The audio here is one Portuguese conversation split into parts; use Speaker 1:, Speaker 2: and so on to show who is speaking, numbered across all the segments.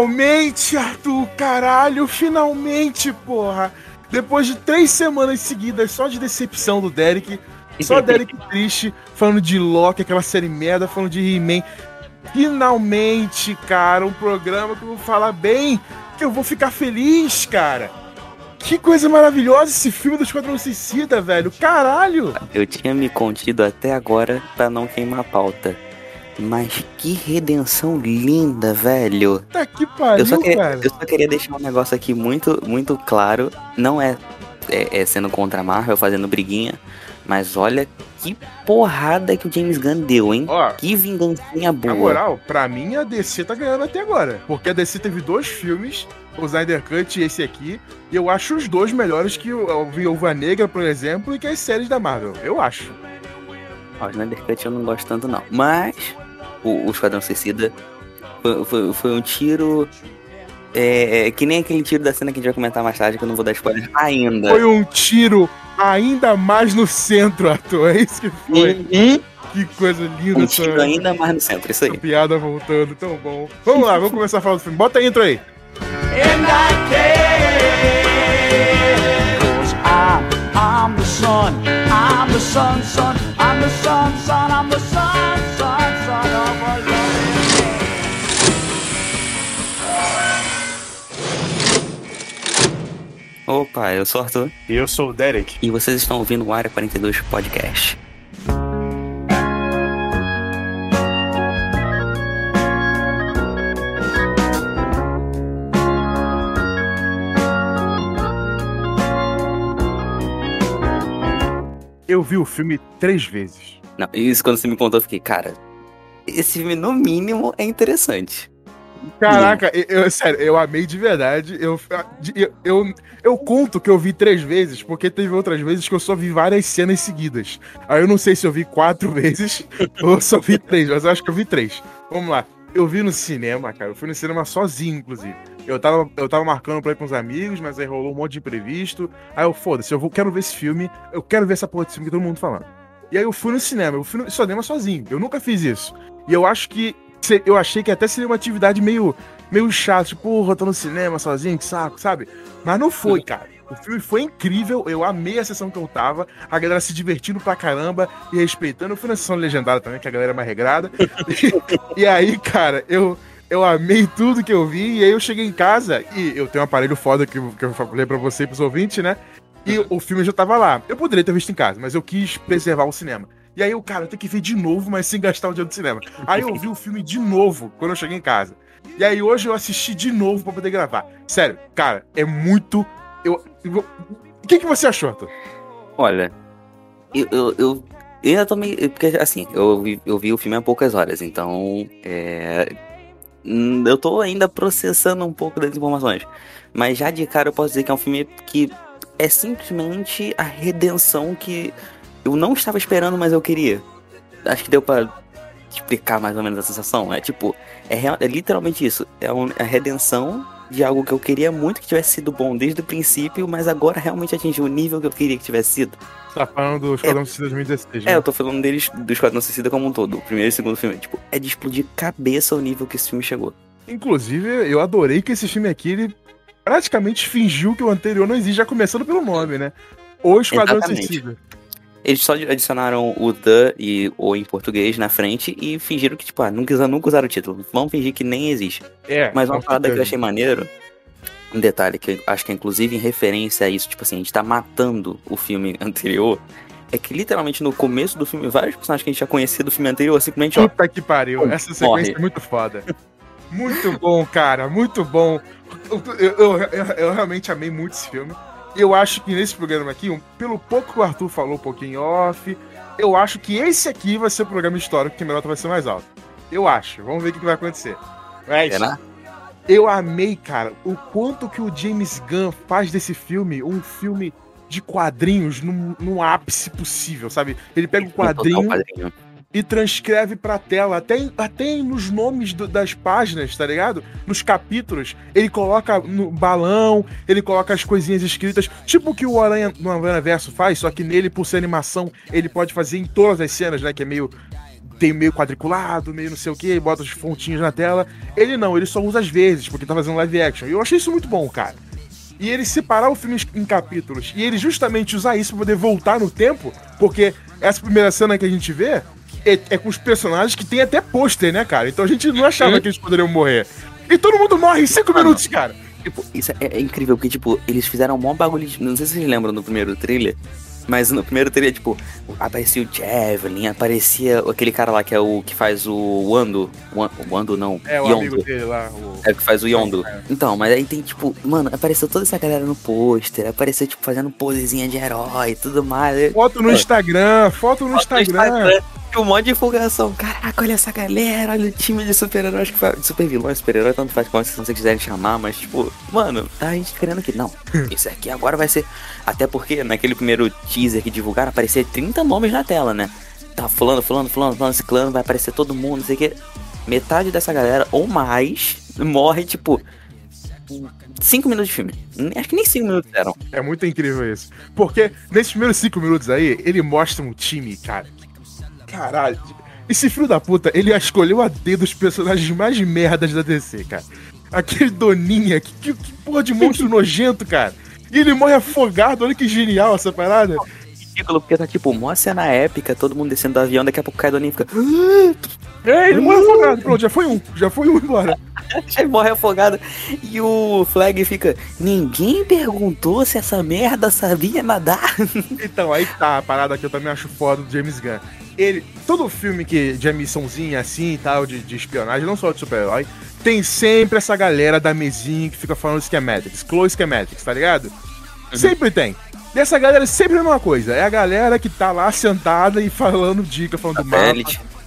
Speaker 1: Finalmente, Arthur, caralho, finalmente, porra. Depois de três semanas seguidas só de decepção do Derek, só Derek triste, falando de Loki, aquela série merda, falando de He-Man. Finalmente, cara, um programa que eu vou falar bem, que eu vou ficar feliz, cara. Que coisa maravilhosa esse filme do Esquadrão Suicida, velho. Caralho!
Speaker 2: Eu tinha me contido até agora pra não queimar a pauta. Mas que redenção linda, velho.
Speaker 1: Tá que pariu,
Speaker 2: eu só queria,
Speaker 1: cara.
Speaker 2: Eu só queria deixar um negócio aqui muito, muito claro. Não é, é, é sendo contra a Marvel, fazendo briguinha. Mas olha que porrada que o James Gunn deu, hein?
Speaker 1: Ó,
Speaker 2: que vingancinha boa.
Speaker 1: Na moral, pra mim a DC tá ganhando até agora. Porque a DC teve dois filmes, o Snyder Cut e esse aqui. E eu acho os dois melhores que o Viúva Negra, por exemplo, e que as séries da Marvel. Eu acho.
Speaker 2: Ó, o Snyder Cut eu não gosto tanto, não. Mas o, o Esquadrão Suicida foi, foi, foi um tiro. É, é, que nem aquele tiro da cena que a gente vai comentar mais tarde, que eu não vou dar spoiler ainda.
Speaker 1: Foi um tiro ainda mais no centro, ator. É isso que foi.
Speaker 2: Uhum.
Speaker 1: Que coisa linda
Speaker 2: um tiro essa, ainda mais no centro, isso aí.
Speaker 1: piada voltando, tão bom. Vamos lá, vamos começar a falar do filme. Bota a intro aí. In that case, I'm, I'm the sun, I'm the sun, sun, I'm the sun, sun, I'm the sun,
Speaker 2: Opa, eu sou o Arthur.
Speaker 1: E eu sou o Derek.
Speaker 2: E vocês estão ouvindo o Área 42 Podcast.
Speaker 1: Eu vi o filme três vezes.
Speaker 2: Não, isso quando você me contou, eu fiquei, cara, esse filme no mínimo é interessante.
Speaker 1: Caraca, eu, eu, sério, eu amei de verdade. Eu, eu, eu, eu, conto que eu vi três vezes, porque teve outras vezes que eu só vi várias cenas seguidas. Aí eu não sei se eu vi quatro vezes ou só vi três, mas eu acho que eu vi três. Vamos lá. Eu vi no cinema, cara. Eu fui no cinema sozinho, inclusive. Eu tava, eu tava marcando pra ir com os amigos, mas aí rolou um monte de imprevisto. Aí eu, foda-se, eu vou, quero ver esse filme. Eu quero ver essa porra desse filme que todo mundo falando. E aí eu fui no cinema. Eu fui no cinema sozinho. Eu nunca fiz isso. E eu acho que eu achei que até seria uma atividade meio, meio chata, tipo, porra, tô no cinema sozinho, que saco, sabe? Mas não foi, cara. O filme foi incrível, eu amei a sessão que eu tava, a galera se divertindo pra caramba e respeitando. Eu fui na sessão legendada também, que a galera é mais regrada. e, e aí, cara, eu, eu amei tudo que eu vi, e aí eu cheguei em casa e eu tenho um aparelho foda que, que eu falei pra você e pros ouvintes, né? E o filme já tava lá. Eu poderia ter visto em casa, mas eu quis preservar o cinema. E aí o cara, tem que ver de novo, mas sem gastar o dinheiro do cinema. Aí eu vi o filme de novo quando eu cheguei em casa. E aí hoje eu assisti de novo para poder gravar. Sério, cara, é muito. Eu. O que, que você achou, Arthur?
Speaker 2: Olha, eu, eu, eu, eu meio. Porque assim, eu vi, eu vi o filme há poucas horas, então. É, eu tô ainda processando um pouco das informações. Mas já de cara eu posso dizer que é um filme que é simplesmente a redenção que eu não estava esperando, mas eu queria. Acho que deu para explicar mais ou menos a sensação. É tipo, é, real, é literalmente isso. É um, a redenção de algo que eu queria muito que tivesse sido bom desde o princípio, mas agora realmente atingiu o nível que eu queria que tivesse sido.
Speaker 1: Você tá falando do Esquadrão é, Suicida 2016,
Speaker 2: né? É, eu tô falando deles, do Esquadrão Suicida como um todo, o primeiro e segundo filme. Tipo, é de explodir cabeça o nível que esse filme chegou.
Speaker 1: Inclusive, eu adorei que esse filme aqui, ele praticamente fingiu que o anterior não existe, já começando pelo nome, né? O Esquadrão. Suicida.
Speaker 2: Eles só adicionaram o the e o em português na frente e fingiram que, tipo, ah, nunca, nunca usaram o título. Vamos fingir que nem existe.
Speaker 1: É.
Speaker 2: Mas uma parada que eu achei maneiro, um detalhe que eu acho que é inclusive em referência a isso, tipo assim, a gente tá matando o filme anterior. É que literalmente no começo do filme, vários personagens que a gente já conhecia do filme anterior, simplesmente.
Speaker 1: Puta ó, que pariu, essa sequência morre. é muito foda. Muito bom, cara, muito bom. Eu, eu, eu, eu realmente amei muito esse filme eu acho que nesse programa aqui, um, pelo pouco que o Arthur falou um pouquinho off, eu acho que esse aqui vai ser o programa histórico que a nota vai ser mais alta. Eu acho. Vamos ver o que, vai acontecer. Mas, eu amei, cara, o quanto que o James Gunn faz desse filme um filme de quadrinhos no, no ápice possível, sabe? Ele pega o quadrinho e transcreve pra tela, até, até nos nomes do, das páginas, tá ligado? Nos capítulos, ele coloca no balão, ele coloca as coisinhas escritas, tipo o que o Aranha no Aranha Verso faz, só que nele, por ser animação, ele pode fazer em todas as cenas, né? Que é meio tem meio quadriculado, meio não sei o que, bota as fontinhas na tela. Ele não, ele só usa às vezes, porque tá fazendo live action. E eu achei isso muito bom, cara. E ele separar o filme em capítulos e ele justamente usar isso pra poder voltar no tempo, porque essa primeira cena que a gente vê é, é com os personagens que tem até pôster, né, cara? Então a gente não achava que eles poderiam morrer. E todo mundo morre em cinco minutos, cara.
Speaker 2: Tipo, isso é, é incrível, porque, tipo, eles fizeram um bom bagulho. De, não sei se vocês lembram do primeiro trailer, mas no primeiro trailer, tipo, aparecia o Javelin, aparecia aquele cara lá que é o que faz o Wando. O Wando não.
Speaker 1: É, o
Speaker 2: Yondo.
Speaker 1: amigo dele lá. O...
Speaker 2: É o que faz o Yondo.
Speaker 1: É.
Speaker 2: Então, mas aí tem, tipo, mano, apareceu toda essa galera no pôster, apareceu, tipo, fazendo posezinha de herói e tudo mais.
Speaker 1: Foto no Instagram, foto no Instagram.
Speaker 2: Um monte de divulgação. Caraca, olha essa galera, olha o time de super-heróis que faz. De super-vilões, super-herói, tanto faz como vocês quiserem chamar, mas, tipo, mano, tá a gente querendo que. Não, isso aqui agora vai ser. Até porque naquele primeiro teaser que divulgaram, aparecia 30 nomes na tela, né? Tá fulano, fulano, fulano, fulano, ciclano, vai aparecer todo mundo, não sei o que. Metade dessa galera, ou mais, morre, tipo. 5 minutos de filme. Acho que nem 5 minutos eram.
Speaker 1: É muito incrível isso. Porque nesses primeiros cinco minutos aí, ele mostra um time, cara. Caralho. Esse filho da puta, ele escolheu a dedo os personagens mais merdas da DC, cara. Aquele Doninha, que, que, que porra de monstro nojento, cara. E ele morre afogado, olha que genial essa parada.
Speaker 2: Ridículo, porque tá tipo, mó cena épica, todo mundo descendo do avião, daqui a pouco cai do aninho e fica.
Speaker 1: É, ele morre afogado. Pronto, já foi um. Já foi um embora.
Speaker 2: Ele morre afogado. E o Flag fica. Ninguém perguntou se essa merda sabia nadar.
Speaker 1: Então, aí tá a parada que eu também acho foda do James Gunn. Ele, todo filme que de missãozinha assim e tal, de, de espionagem, não só de super-herói, tem sempre essa galera da mesinha que fica falando schematics, close schematics, tá ligado? Sempre tem. E essa galera é sempre a mesma coisa. É a galera que tá lá sentada e falando dica, falando mal.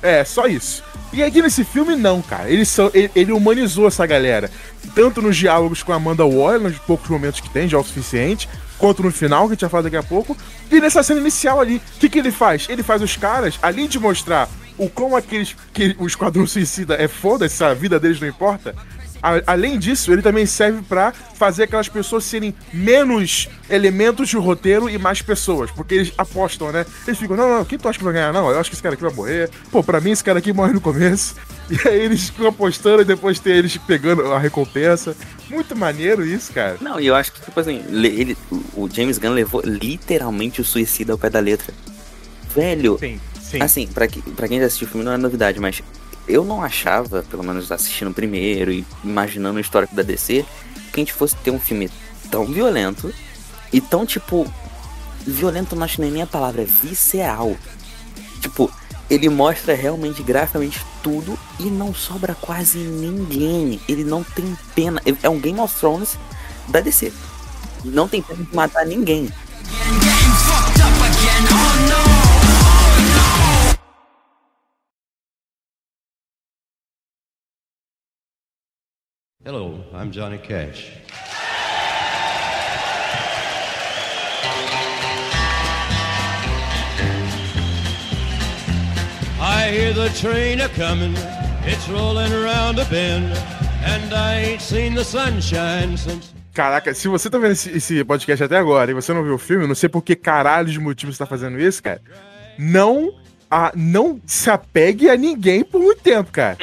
Speaker 1: É, só isso. E aqui nesse filme, não, cara. Ele, só, ele, ele humanizou essa galera. Tanto nos diálogos com a Amanda Waller, nos poucos momentos que tem, já é o suficiente, quanto no final, que a gente vai falar daqui a pouco. E nessa cena inicial ali, o que, que ele faz? Ele faz os caras, além de mostrar o como aqueles. que o Esquadrão Suicida é foda, se a vida deles não importa. A- além disso, ele também serve pra fazer aquelas pessoas serem menos elementos de roteiro e mais pessoas. Porque eles apostam, né? Eles ficam, não, não, quem tu acha que vai ganhar? Não, eu acho que esse cara aqui vai morrer. Pô, pra mim esse cara aqui morre no começo. E aí eles ficam apostando e depois tem eles pegando a recompensa. Muito maneiro isso, cara.
Speaker 2: Não, e eu acho que, tipo assim, le- ele, o James Gunn levou literalmente o suicida ao pé da letra. Velho,
Speaker 1: Sim, sim.
Speaker 2: assim, pra, que- pra quem já assistiu o filme não é novidade, mas eu não achava, pelo menos assistindo primeiro e imaginando o histórico da DC, que a gente fosse ter um filme tão violento e tão, tipo, violento não acho nem a palavra, visceral. Tipo, ele mostra realmente graficamente tudo e não sobra quase ninguém. Ele não tem pena. É um Game of Thrones da DC. Não tem pena de matar ninguém.
Speaker 3: Hello, I'm Johnny Cash. I hear the train a comin', it's rolling around a bend, and I ain't seen the sunshine since.
Speaker 1: Caraca, se você tá vendo esse, esse podcast até agora e você não viu o filme, não sei por que caralho de motivos você tá fazendo isso, cara. Não, a, não se apegue a ninguém por muito tempo, cara.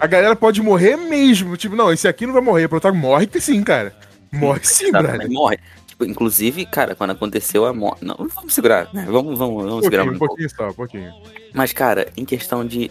Speaker 1: A galera pode morrer mesmo. Tipo, não, esse aqui não vai morrer. O protagonista morre que sim, cara. Morre sim, brother.
Speaker 2: morre. Tipo, inclusive, cara, quando aconteceu a morte. Não, vamos segurar, né? Vamos, vamos, vamos
Speaker 1: Um
Speaker 2: segurar um
Speaker 1: um
Speaker 2: pouco.
Speaker 1: pouquinho só, um pouquinho.
Speaker 2: Mas, cara, em questão de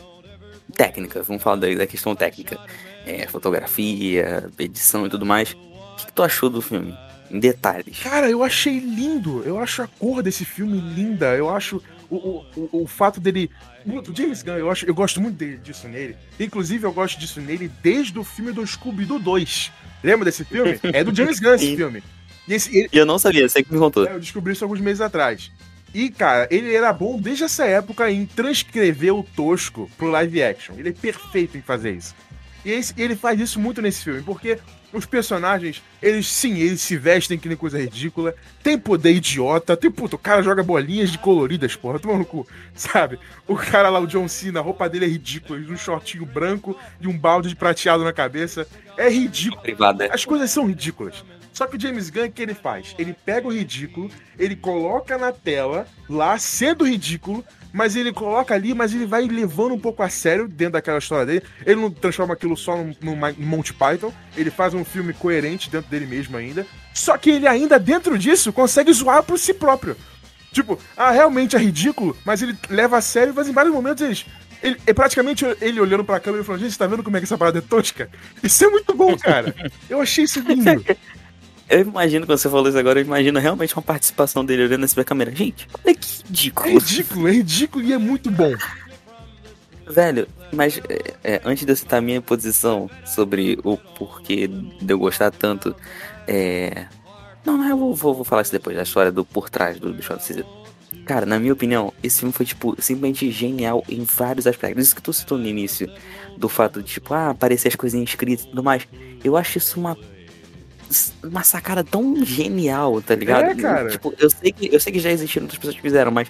Speaker 2: técnica, vamos falar da, da questão técnica. É, fotografia, edição e tudo mais. O que, que tu achou do filme? Em detalhes.
Speaker 1: Cara, eu achei lindo. Eu acho a cor desse filme linda. Eu acho o, o, o, fato dele. O James Gunn, eu, acho, eu gosto muito dele- disso nele. Inclusive, eu gosto disso nele desde o filme do Scooby-Doo 2. Lembra desse filme? É do James Gunn esse filme. E esse, ele-
Speaker 2: eu não sabia, você que me contou.
Speaker 1: é, eu descobri isso alguns meses atrás. E, cara, ele era bom desde essa época em transcrever o tosco pro live action. Ele é perfeito em fazer isso. E esse- ele faz isso muito nesse filme, porque os personagens, eles sim, eles se vestem que nem coisa ridícula, tem poder idiota, tem puto, o cara joga bolinhas de coloridas, porra, toma no cu, sabe? O cara lá, o John Cena, a roupa dele é ridícula, um shortinho branco e um balde de prateado na cabeça. É ridículo.
Speaker 2: Privada.
Speaker 1: As coisas são ridículas. Só que o James Gunn, o que ele faz? Ele pega o ridículo, ele coloca na tela, lá, sendo ridículo, mas ele coloca ali, mas ele vai levando um pouco a sério dentro daquela história dele. Ele não transforma aquilo só num, num Monty Python, ele faz um filme coerente dentro dele mesmo ainda. Só que ele ainda, dentro disso, consegue zoar por si próprio. Tipo, ah, realmente é ridículo, mas ele leva a sério, mas em vários momentos eles. Ele, é praticamente ele olhando pra câmera e falando, gente, tá vendo como é que essa parada é tosca? Isso é muito bom, cara. Eu achei isso lindo.
Speaker 2: Eu imagino, quando você falou isso agora, eu imagino realmente uma participação dele olhando assim pra câmera. Gente, olha que ridículo.
Speaker 1: É ridículo, é ridículo e é muito bom.
Speaker 2: Velho, mas é, é, antes de eu citar a minha posição sobre o porquê de eu gostar tanto, é. Não, não, eu vou, vou, vou falar isso depois, a história do por trás do, do Shot Cara, na minha opinião, esse filme foi, tipo, simplesmente genial em vários aspectos. Isso que tu citou no início, do fato de, tipo, ah, aparecer as coisinhas escritas e tudo mais. Eu acho isso uma uma sacada tão genial, tá ligado?
Speaker 1: É, cara.
Speaker 2: Tipo, eu sei que, eu sei que já existiram outras pessoas que fizeram, mas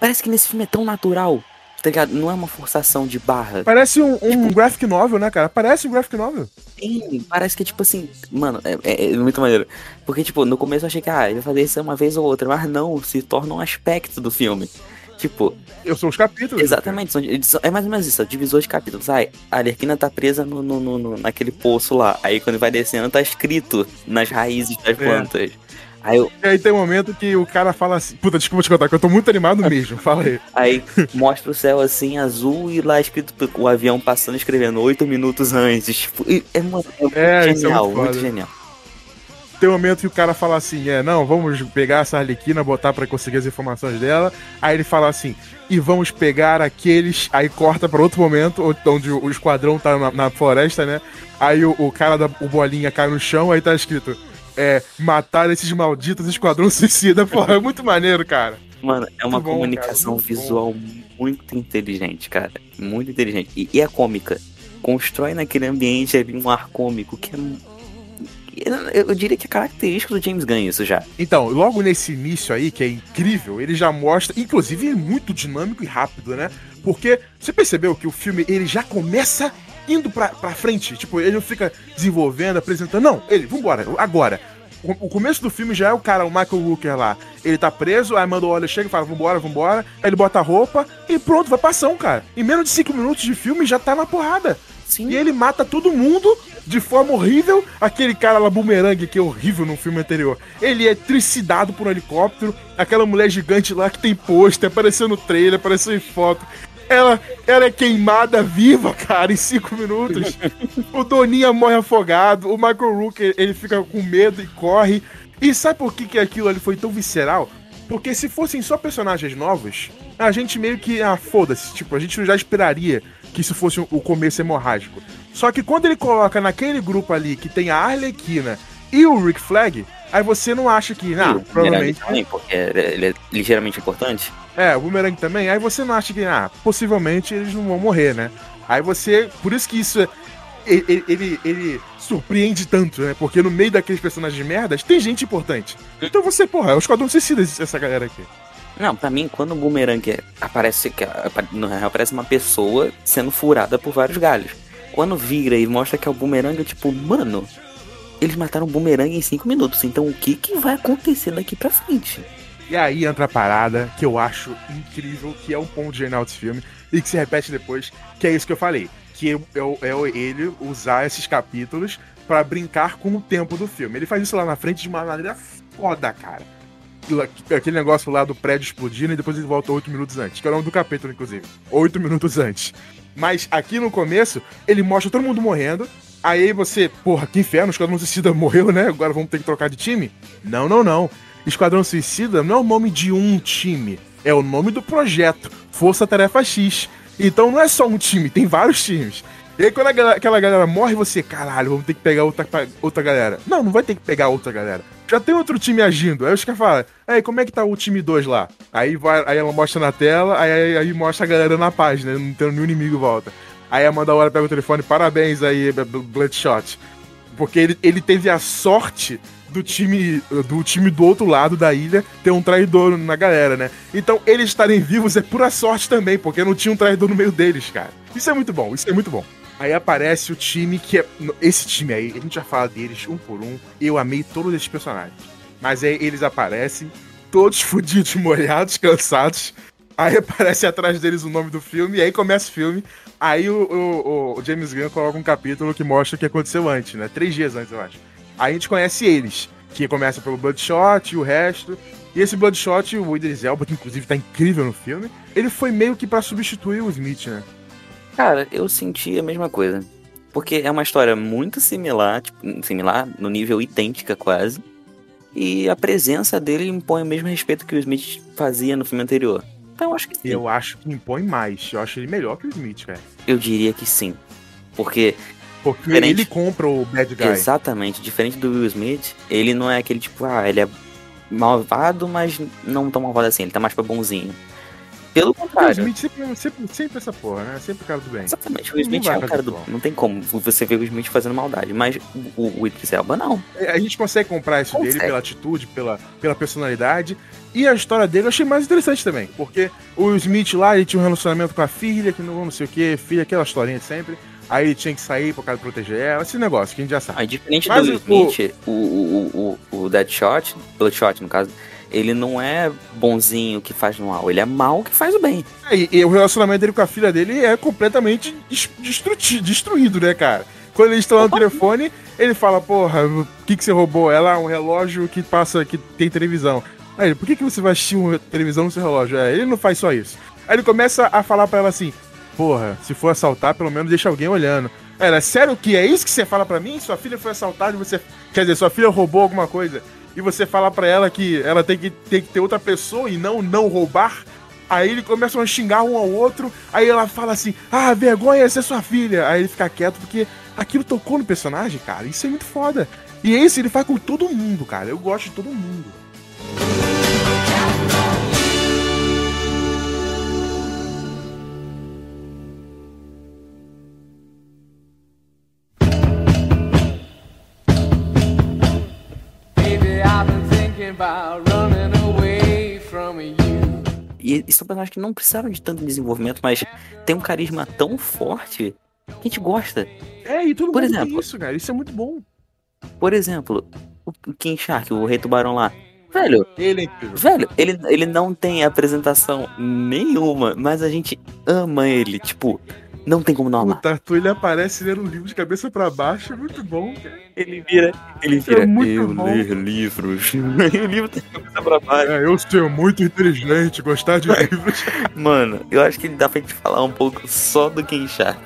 Speaker 2: parece que nesse filme é tão natural, tá ligado? Não é uma forçação de barra.
Speaker 1: Parece um, um tipo, graphic novel, né, cara? Parece um graphic novel.
Speaker 2: Sim, parece que, tipo assim, mano, é, é, é, muito maneiro. Porque, tipo, no começo eu achei que, ah, ele vai fazer isso uma vez ou outra, mas não, se torna um aspecto do filme. Tipo.
Speaker 1: Eu sou os capítulos.
Speaker 2: Exatamente. São, é mais ou menos isso, é divisor de capítulos. Ai, a Alerquina tá presa no, no, no, naquele poço lá. Aí quando vai descendo, tá escrito nas raízes das é. plantas.
Speaker 1: Aí, eu... e aí tem um momento que o cara fala assim. Puta, desculpa te contar, que eu tô muito animado mesmo. Fala aí.
Speaker 2: Aí mostra o céu assim, azul, e lá escrito o avião passando escrevendo oito minutos antes. Tipo, é, uma, é, é genial, é muito, muito genial
Speaker 1: tem um momento que o cara fala assim: é, não, vamos pegar essa Arlequina, botar para conseguir as informações dela. Aí ele fala assim: e vamos pegar aqueles. Aí corta para outro momento, onde o esquadrão tá na, na floresta, né? Aí o, o cara da o bolinha cai no chão, aí tá escrito: é, matar esses malditos esquadrão suicida. Porra, é muito maneiro, cara.
Speaker 2: Mano, é uma bom, comunicação cara, visual bom. muito inteligente, cara. Muito inteligente. E, e é cômica. Constrói naquele ambiente ali um ar cômico que é eu diria que é característico do James Gunn isso já.
Speaker 1: Então, logo nesse início aí, que é incrível, ele já mostra, inclusive é muito dinâmico e rápido, né? Porque você percebeu que o filme ele já começa indo pra, pra frente, tipo, ele não fica desenvolvendo, apresentando, não, ele, vambora, agora. O, começo do filme já é o cara, o Michael Walker lá. Ele tá preso, aí manda o olho chega e fala, vambora, vambora. Aí ele bota a roupa e pronto, vai pra ação, cara. Em menos de 5 minutos de filme já tá na porrada. Sim. E ele mata todo mundo de forma horrível. Aquele cara lá, Boomerang, que é horrível no filme anterior. Ele é tricidado por um helicóptero. Aquela mulher gigante lá que tem pôster, apareceu no trailer, apareceu em foto. Ela, ela é queimada viva, cara, em cinco minutos. o Doninha morre afogado. O Michael Rook, ele fica com medo e corre. E sabe por que, que aquilo ali foi tão visceral? Porque se fossem só personagens novos, a gente meio que. Ah, foda-se. Tipo, a gente já esperaria que isso fosse o começo hemorrágico. Só que quando ele coloca naquele grupo ali que tem a Arlequina e o Rick Flag, aí você não acha que, ah, provavelmente.
Speaker 2: Também, porque ele é ligeiramente importante.
Speaker 1: É, o Boomerang também, aí você não acha que, ah, possivelmente eles não vão morrer, né? Aí você. Por isso que isso é. Ele, ele, ele, surpreende tanto, né? Porque no meio daqueles personagens merdas tem gente importante. Então você, porra, é o Esquadrão Suicida essa galera aqui.
Speaker 2: Não, pra mim, quando o boomerang aparece, no real aparece uma pessoa sendo furada por vários galhos. Quando vira e mostra que é o boomerang, eu tipo, mano, eles mataram o boomerang em 5 minutos, então o que, que vai acontecer daqui pra frente?
Speaker 1: E aí entra a parada que eu acho incrível, que é um ponto genial desse filme, e que se repete depois, que é isso que eu falei. Que é ele usar esses capítulos para brincar com o tempo do filme. Ele faz isso lá na frente de uma maneira foda, cara aquele negócio lá do prédio explodindo e depois ele volta oito minutos antes, que é o nome do capítulo, inclusive. Oito minutos antes. Mas aqui no começo, ele mostra todo mundo morrendo. Aí você, porra, que inferno, Esquadrão Suicida morreu, né? Agora vamos ter que trocar de time? Não, não, não. Esquadrão Suicida não é o nome de um time, é o nome do projeto, Força Tarefa X. Então não é só um time, tem vários times. E aí quando aquela galera morre, você, caralho, vamos ter que pegar outra, outra galera. Não, não vai ter que pegar outra galera já tem outro time agindo. Aí os caras falam, aí, como é que tá o time 2 lá? Aí, vai, aí ela mostra na tela, aí, aí mostra a galera na página, não tendo nenhum inimigo volta. Aí a Amanda Hora pega o telefone, parabéns aí, Bloodshot. Porque ele, ele teve a sorte do time do time do outro lado da ilha ter um traidor na galera, né? Então eles estarem vivos é pura sorte também, porque não tinha um traidor no meio deles, cara. Isso é muito bom, isso é muito bom. Aí aparece o time que é. Esse time aí, a gente já fala deles um por um. Eu amei todos esses personagens. Mas aí eles aparecem, todos fodidos, molhados, cansados. Aí aparece atrás deles o nome do filme, e aí começa o filme. Aí o, o, o James Gunn coloca um capítulo que mostra o que aconteceu antes, né? Três dias antes, eu acho. Aí a gente conhece eles, que começa pelo Bloodshot e o resto. E esse Bloodshot, o Idris Elba, que inclusive tá incrível no filme, ele foi meio que para substituir o Smith, né?
Speaker 2: Cara, eu senti a mesma coisa. Porque é uma história muito similar, tipo, similar, no nível idêntica quase. E a presença dele impõe o mesmo respeito que o Smith fazia no filme anterior. Então eu acho que sim.
Speaker 1: Eu acho que impõe mais. Eu acho ele melhor que o Smith, velho.
Speaker 2: Eu diria que sim. Porque
Speaker 1: Porque
Speaker 2: Diferente.
Speaker 1: ele compra o bad guy.
Speaker 2: Exatamente, diferente do Will Smith, ele não é aquele tipo, ah, ele é malvado, mas não tão malvado assim, ele tá mais pra bonzinho. Pelo
Speaker 1: O
Speaker 2: contrário.
Speaker 1: Smith sempre, sempre, sempre essa porra, né? Sempre o cara do bem.
Speaker 2: Exatamente, o Smith é
Speaker 1: fazer
Speaker 2: cara do.
Speaker 1: mal.
Speaker 2: Não tem como você ver o Smith fazendo maldade, mas o, o Idris Elba não.
Speaker 1: A gente consegue comprar isso dele
Speaker 2: Consegue.
Speaker 1: pela atitude, pela, pela personalidade. E a história dele eu achei mais interessante também. Porque o Smith lá, ele tinha um relacionamento com a filha, que não, não sei o que, filha, aquela historinha de sempre. Aí ele tinha que sair por causa de proteger ela, esse negócio que a gente já sabe.
Speaker 2: Aí, diferente
Speaker 1: Mas
Speaker 2: do
Speaker 1: o-
Speaker 2: Smith, o, o, o, o Deadshot, Bloodshot no caso, ele não é bonzinho que faz o mal, ele é mal que faz o bem.
Speaker 1: É, E, e o relacionamento dele com a filha dele é completamente destruído, né, cara? Quando eles estão lá no telefone, ele fala, porra, o que, que você roubou? Ela, um relógio que passa, que tem televisão. Aí ele, por que, que você vai assistir uma televisão no seu relógio? É, ele não faz só isso. Aí ele começa a falar pra ela assim, porra, se for assaltar, pelo menos deixa alguém olhando. Ela, sério que é isso que você fala pra mim? Sua filha foi assaltada e você. Quer dizer, sua filha roubou alguma coisa. E você fala pra ela que ela tem que, tem que ter outra pessoa e não não roubar. Aí ele começam a xingar um ao outro. Aí ela fala assim: Ah, vergonha, essa é sua filha. Aí ele fica quieto porque aquilo tocou no personagem, cara. Isso é muito foda. E esse ele faz com todo mundo, cara. Eu gosto de todo mundo.
Speaker 2: E, e são personagens que não precisaram de tanto desenvolvimento, mas tem um carisma tão forte que a gente gosta.
Speaker 1: É, e todo
Speaker 2: Por
Speaker 1: tem
Speaker 2: exemplo.
Speaker 1: isso, cara. Isso é muito bom.
Speaker 2: Por exemplo, o King Shark, o Rei Tubarão lá. Velho,
Speaker 1: Ele é
Speaker 2: velho, ele, ele não tem apresentação nenhuma, mas a gente ama ele. Tipo, não tem como não
Speaker 1: O
Speaker 2: amar.
Speaker 1: Tatu ele aparece lendo um livro de cabeça pra baixo. É muito bom, cara.
Speaker 2: Ele vira, ele
Speaker 1: é
Speaker 2: vira,
Speaker 1: muito
Speaker 2: eu
Speaker 1: bom."
Speaker 2: ler livros. o livro tem cabeça pra baixo.
Speaker 1: É, eu sou muito inteligente, gostar de livros.
Speaker 2: Mano, eu acho que dá pra gente falar um pouco só do King Shark.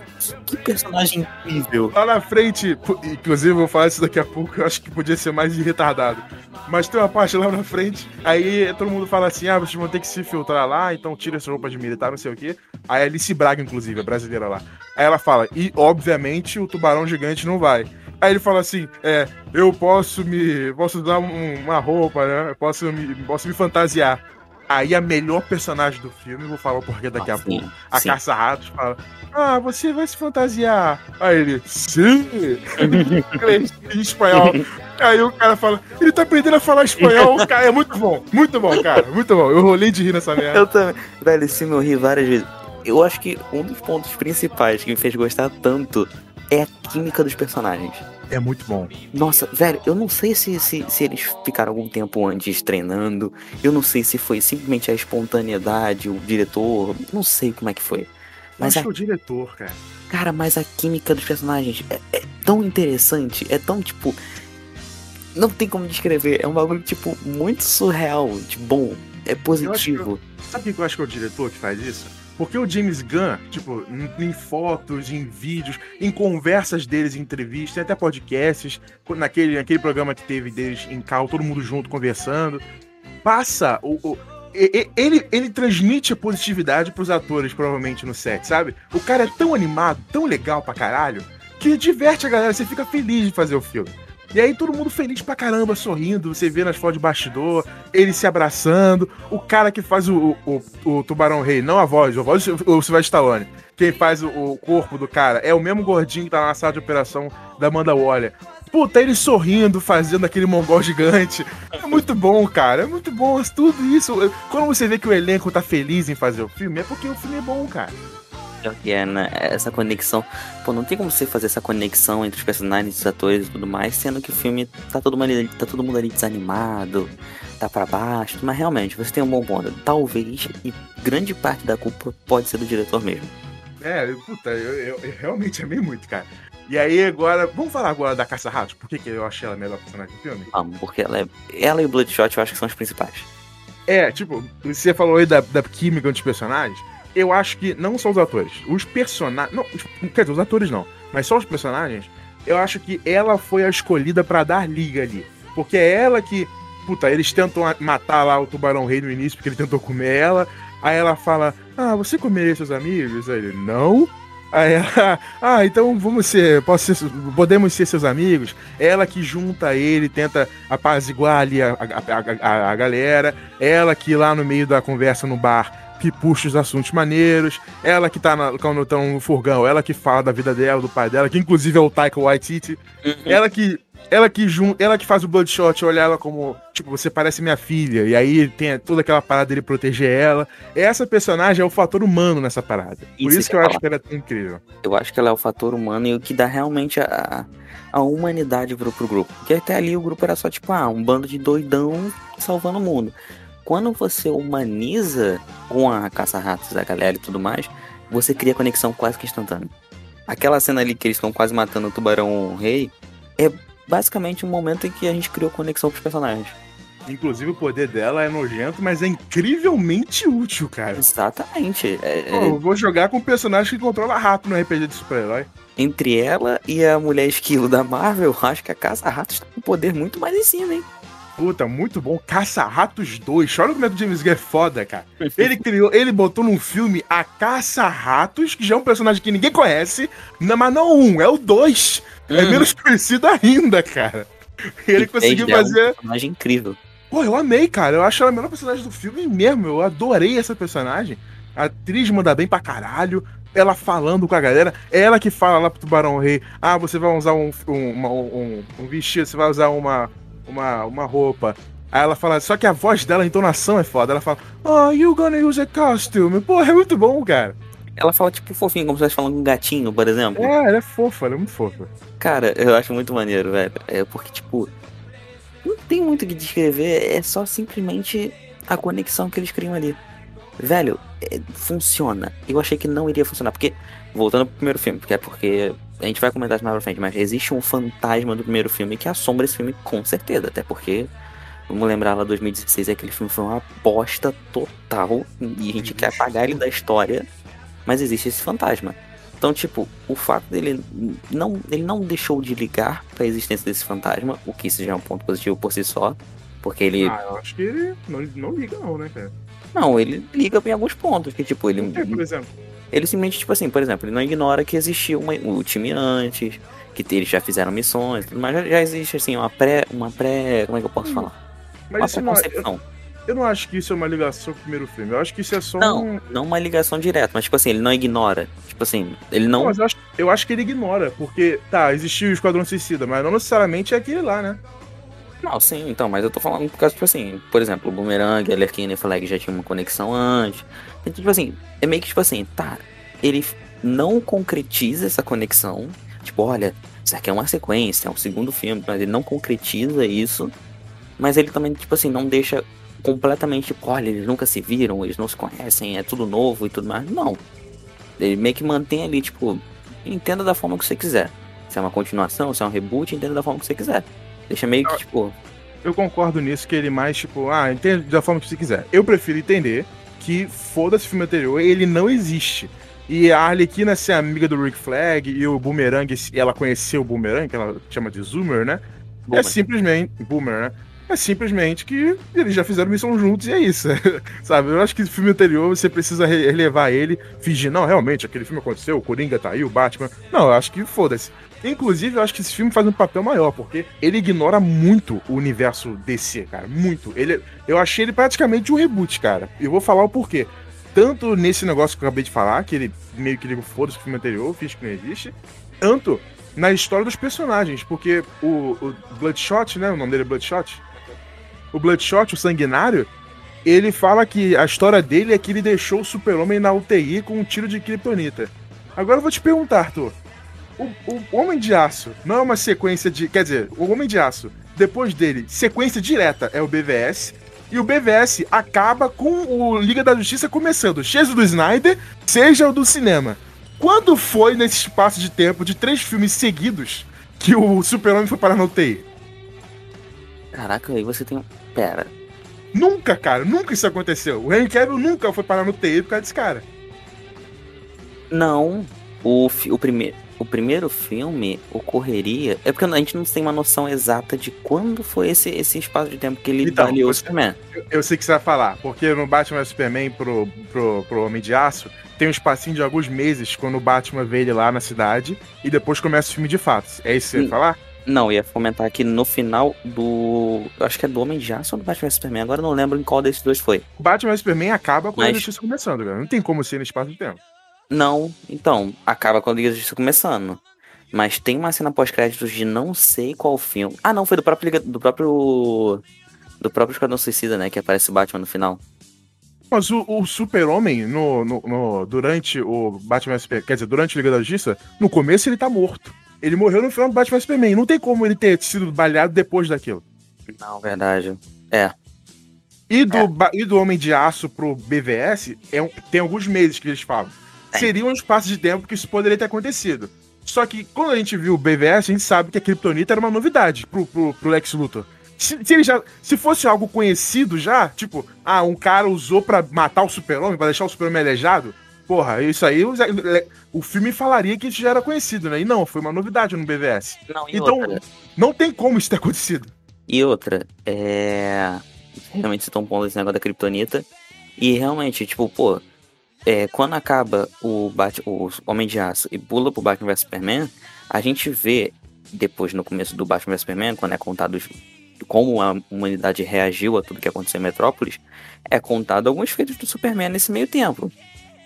Speaker 2: Que personagem incrível.
Speaker 1: Lá na frente, inclusive eu vou falar isso daqui a pouco, eu acho que podia ser mais retardado. Mas tem uma parte lá na frente, aí todo mundo fala assim: ah, vocês vão ter que se filtrar lá, então tira essa roupa de militar, não sei o quê. Aí a Alice Braga, inclusive, a brasileira lá. Aí ela fala: e obviamente o tubarão gigante não vai. Aí ele fala assim: é, eu posso me. posso dar um- uma roupa, né? Eu posso me, posso me fantasiar. Aí a melhor personagem do filme, vou falar o porquê daqui a
Speaker 2: Ah, sim,
Speaker 1: pouco. A
Speaker 2: sim.
Speaker 1: Caça-Ratos fala: Ah, você vai se fantasiar. Aí ele, sim! Em espanhol. Aí o cara fala, ele tá aprendendo a falar espanhol, cara. É muito bom, muito bom, cara. Muito bom. Eu rolei de rir nessa merda.
Speaker 2: Eu também. Velho, esse filme eu ri várias vezes. Eu acho que um dos pontos principais que me fez gostar tanto é a química dos personagens.
Speaker 1: É muito bom.
Speaker 2: Nossa, velho, eu não sei se, se, se eles ficaram algum tempo antes treinando. Eu não sei se foi simplesmente a espontaneidade, o diretor. Não sei como é que foi. Mas a
Speaker 1: acho que o diretor, cara.
Speaker 2: Cara, mas a química dos personagens é, é tão interessante, é tão tipo. Não tem como descrever, é um bagulho, tipo, muito surreal, de bom, é positivo.
Speaker 1: Sabe o que eu acho que é o diretor que faz isso? Porque o James Gunn, tipo, em, fotos, em vídeos, em conversas deles, em entrevistas, até podcasts, naquele, naquele programa que teve deles em cal, todo mundo junto conversando, passa o. o- ele, ele transmite a positividade pros atores, provavelmente, no set, sabe? O cara é tão animado, tão legal pra caralho, que diverte a galera, você fica feliz de fazer o filme. E aí todo mundo feliz pra caramba, sorrindo, você vê nas fotos de bastidor, ele se abraçando, o cara que faz o, o, o Tubarão Rei, não a voz, a voz o Sylvester Stallone, quem faz o, o corpo do cara, é o mesmo gordinho que tá na sala de operação da Amanda Waller. Puta, ele sorrindo, fazendo aquele mongol gigante. É muito bom, cara. É muito bom. Tudo isso. Quando você vê que o elenco tá feliz em fazer o filme, é porque o filme é bom, cara.
Speaker 2: Que é, né? Essa conexão. Pô, não tem como você fazer essa conexão entre os personagens, os atores e tudo mais, sendo que o filme tá todo mundo ali, tá todo mundo ali desanimado, tá pra baixo. Mas realmente, você tem um bom ponto. Talvez, e grande parte da culpa pode ser do diretor mesmo.
Speaker 1: É, puta, eu, eu- eu realmente amei muito, cara. E aí agora, vamos falar agora da Caça Ratos? Por que, que eu achei ela a melhor personagem do filme?
Speaker 2: Vamos, porque ela é. Ela e o Bloodshot eu acho que são os principais.
Speaker 1: É, tipo, você falou aí da, da química dos personagens. Eu acho que não só os atores, os personagens. Não, quer dizer, os atores não, mas só os personagens. Eu acho que ela foi a escolhida pra dar liga ali. Porque é ela que. Puta, eles tentam matar lá o tubarão rei no início, porque ele tentou comer ela. Aí ela fala: Ah, você comeria seus amigos? Aí ele, não. Aí ela, ah, então vamos ser, posso ser, podemos ser seus amigos. Ela que junta ele, tenta apaziguar ali a, a, a, a galera. Ela que lá no meio da conversa no bar que puxa os assuntos maneiros. Ela que tá na, quando estão no furgão, ela que fala da vida dela, do pai dela, que inclusive é o Taika Waititi. Ela que ela que jun, ela que faz o Bloodshot olhar ela como, tipo, você parece minha filha. E aí tem toda aquela parada dele proteger ela. Essa personagem é o fator humano nessa parada. Por
Speaker 2: Isso
Speaker 1: isso
Speaker 2: que
Speaker 1: eu
Speaker 2: ia
Speaker 1: acho que ela é tão incrível.
Speaker 2: Eu acho que ela é o fator humano e o que dá realmente a, a humanidade pro, pro grupo. Porque até ali o grupo era só tipo, ah, um bando de doidão salvando o mundo. Quando você humaniza com a caça-ratos da galera e tudo mais, você cria conexão quase que instantânea. Aquela cena ali que eles estão quase matando o tubarão rei é basicamente um momento em que a gente criou conexão com os personagens.
Speaker 1: Inclusive o poder dela é nojento, mas é incrivelmente útil, cara.
Speaker 2: Exatamente. É-
Speaker 1: Pô,
Speaker 2: é-
Speaker 1: eu vou jogar com um personagem que controla rápido no RPG de super-herói.
Speaker 2: entre ela e a mulher esquilo da Marvel, eu acho que a caça-ratos tá com um poder muito mais em cima, hein?
Speaker 1: Puta, muito bom. Caça-Ratos 2. Olha como é que o James Gunn é foda, cara. Ele criou, ele botou num filme a Caça-Ratos, que já é um personagem que ninguém conhece, não, mas não um, é o 2. É
Speaker 2: Hum.
Speaker 1: menos conhecido ainda, cara. Ele
Speaker 2: E
Speaker 1: conseguiu fazer.
Speaker 2: Um personagem incrível.
Speaker 1: Pô, eu amei, cara. Eu acho ela a melhor personagem do filme mesmo. Eu adorei essa personagem. A atriz manda bem pra caralho. Ela falando com a galera. É ela que fala lá pro Tubarão Rei: Ah, você vai usar um, um, uma- um- um vestido, você vai usar uma, uma, uma roupa. Aí ela fala, só que a voz dela, a entonação é foda. Ela fala, Oh, you gonna use a costume. Porra, é muito bom, cara.
Speaker 2: Ela fala tipo fofinho, como se estivesse falando com um gatinho, por exemplo.
Speaker 1: É, ela é fofa, ela é muito fofa.
Speaker 2: Cara, eu acho muito maneiro, velho. É porque, tipo, não tem muito o que descrever, é só simplesmente a conexão que eles criam ali. Velho, é, funciona. Eu achei que não iria funcionar, porque, voltando pro primeiro filme, porque é porque a gente vai comentar isso mais pra frente, mas existe um fantasma do primeiro filme que assombra esse filme com certeza, até porque. Vamos lembrar lá 2016, aquele filme foi uma aposta total e a gente quer apagar ele da história, mas existe esse fantasma. Então, tipo, o fato dele não, ele não deixou de ligar pra existência desse fantasma, o que isso já é um ponto positivo por si só, porque ele
Speaker 1: Ah, eu acho que ele não, não liga, não, né, cara?
Speaker 2: Não, ele liga em alguns pontos, que tipo, ele
Speaker 1: Por exemplo?
Speaker 2: ele simplesmente tipo assim, por exemplo, ele não ignora que existiu uma, o time antes, que eles já fizeram missões, tudo mais, já, já existe assim uma pré, uma pré, como é que eu posso falar?
Speaker 1: Mas
Speaker 2: uma
Speaker 1: isso não, é- eu, não acho que isso é uma ligação com o primeiro filme. Eu acho que isso é só um.
Speaker 2: Não, não uma ligação direta, mas tipo assim, ele não ignora, tipo assim, ele não
Speaker 1: Não, mas eu acho, eu acho que ele ignora, porque, tá, existiu o Esquadrão Suicida, mas não necessariamente é aquele lá, né?
Speaker 2: Não, sim, então, mas eu tô falando por causa, tipo assim, por exemplo, o Boomerang, a Lerquina e Flag já tinham uma conexão antes. Então, tipo assim, é meio que tipo assim, tá, ele não concretiza essa conexão. Tipo, olha, isso aqui é uma sequência, é um segundo filme, mas ele não concretiza isso. Mas ele também, tipo assim, não deixa completamente, tipo, olha, eles nunca se viram, eles não se conhecem, é tudo novo e tudo mais. Não. Ele meio que mantém ali, tipo, entenda da forma que você quiser. Se é uma continuação, se é um reboot, entenda da forma que você quiser. Deixa meio que, tipo,
Speaker 1: Eu concordo nisso, que ele mais, tipo, ah, entende da forma que você quiser. Eu prefiro entender que, foda-se o filme anterior, ele não existe. E a Arlequina ser amiga do Rick Flag e o Boomerang, ela conheceu o Boomerang, que ela chama de Zoomer, né? É
Speaker 2: Boomer.
Speaker 1: simplesmente. Boomer, né? É simplesmente que eles já fizeram missão juntos e é isso. Sabe? Eu acho que o filme anterior você precisa re- relevar ele, fingir, não, realmente, aquele filme aconteceu, o Coringa tá aí, o Batman. Não, eu acho que foda-se. Inclusive, eu acho que esse filme faz um papel maior, porque ele ignora muito o universo DC, cara. Muito. Ele, eu achei ele praticamente um reboot, cara. Eu vou falar o porquê. Tanto nesse negócio que eu acabei de falar, que ele meio que liga foda-se o filme anterior, finge que não existe, tanto na história dos personagens, porque o, o Bloodshot, né? O nome dele é Bloodshot. O Bloodshot, o sanguinário, ele fala que a história dele é que ele deixou o super-homem na UTI com um tiro de kryptonita. Agora eu vou te perguntar, Arthur. O, o Homem de Aço não é uma sequência de. Quer dizer, o Homem de Aço, depois dele, sequência direta é o BVS. E o BVS acaba com o Liga da Justiça começando, seja o do Snyder, seja o do cinema. Quando foi nesse espaço de tempo de três filmes seguidos que o Super-Homem foi parar na UTI?
Speaker 2: Caraca, aí você tem. Pera.
Speaker 1: Nunca, cara, nunca isso aconteceu. O Henry Cavill nunca foi parar no UTI por causa desse cara.
Speaker 2: Não. O, o, prime... o primeiro filme ocorreria. É porque a gente não tem uma noção exata de quando foi esse, esse espaço de tempo que ele
Speaker 1: Então,
Speaker 2: o Superman.
Speaker 1: Eu, eu sei que você vai falar, porque no Batman vs Superman pro, pro, pro Homem de Aço, tem um espacinho de alguns meses quando o Batman vê ele lá na cidade e depois começa o filme de fato. É isso que você vai
Speaker 2: Sim.
Speaker 1: falar?
Speaker 2: Não, ia comentar que no final do. Acho que é do Homem de Aço ou do Batman vs Superman. Agora não lembro em qual desses dois foi.
Speaker 1: O Batman vs Superman acaba com a
Speaker 2: Mas-
Speaker 1: justiça começando, cara. Não tem como ser no espaço de tempo.
Speaker 2: Não, então, acaba com a Liga da Justiça começando. Mas tem uma cena pós-créditos de não sei qual filme. Ah, não, foi do próprio Liga- do próprio. Do próprio Esquadrão Suicida, né? Que aparece o Batman no final.
Speaker 1: Mas o, o Super-Homem, no, no, no- durante o Batman vs Superman, quer dizer, durante o Liga da Justiça, no começo ele tá morto. Ele morreu no final do Batman Superman. Não tem como ele ter sido baleado depois daquilo.
Speaker 2: Não, verdade.
Speaker 1: E do,
Speaker 2: É.
Speaker 1: e do Homem de Aço pro BVS, é tem alguns meses que eles falam.
Speaker 2: Tem.
Speaker 1: Seria um espaço de tempo que isso poderia ter acontecido. Só que quando a gente viu o BVS, a gente sabe que a Kryptonita era uma novidade pro, pro, pro Lex Luthor. Se, se ele já, se fosse algo conhecido já, tipo, ah, um cara usou pra matar o super-homem, pra deixar o super-homem aleijado, porra, isso aí, o, o filme falaria que isso já era conhecido, né? E não, foi uma novidade no BVS.
Speaker 2: Não,
Speaker 1: Então,
Speaker 2: outra.
Speaker 1: não tem como isso ter acontecido.
Speaker 2: E outra, é. Realmente um ponto esse negócio da Kryptonita. E realmente, tipo, pô, é, quando acaba o, Bat o Homem de Aço e pula pro Batman vs Superman, a gente vê, depois no começo do Batman vs Superman, quando é contado como a humanidade reagiu a tudo que aconteceu em Metrópolis, é contado alguns feitos do Superman nesse meio tempo.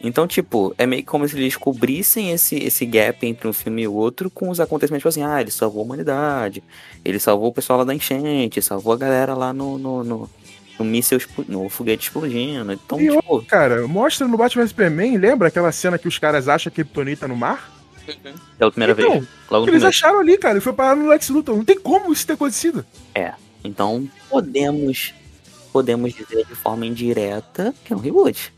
Speaker 2: Então, tipo, é meio como se eles cobrissem esse, esse gap entre um filme e o outro com os acontecimentos, tipo assim, ah, ele salvou a humanidade, ele salvou o pessoal lá da enchente, salvou a galera lá no, no, no, no míssil, explo- no foguete explodindo. Então,
Speaker 1: E
Speaker 2: tipo,
Speaker 1: Cara, mostra no Batman Superman, lembra aquela cena que os caras acham a Kryptonita no mar?
Speaker 2: pela primeira
Speaker 1: então,
Speaker 2: vez, logo
Speaker 1: eles
Speaker 2: começo.
Speaker 1: acharam ali, cara, e foi parar no Lex Luthor. Não tem como isso ter acontecido.
Speaker 2: Então, podemos, podemos dizer de forma indireta que é um reboot.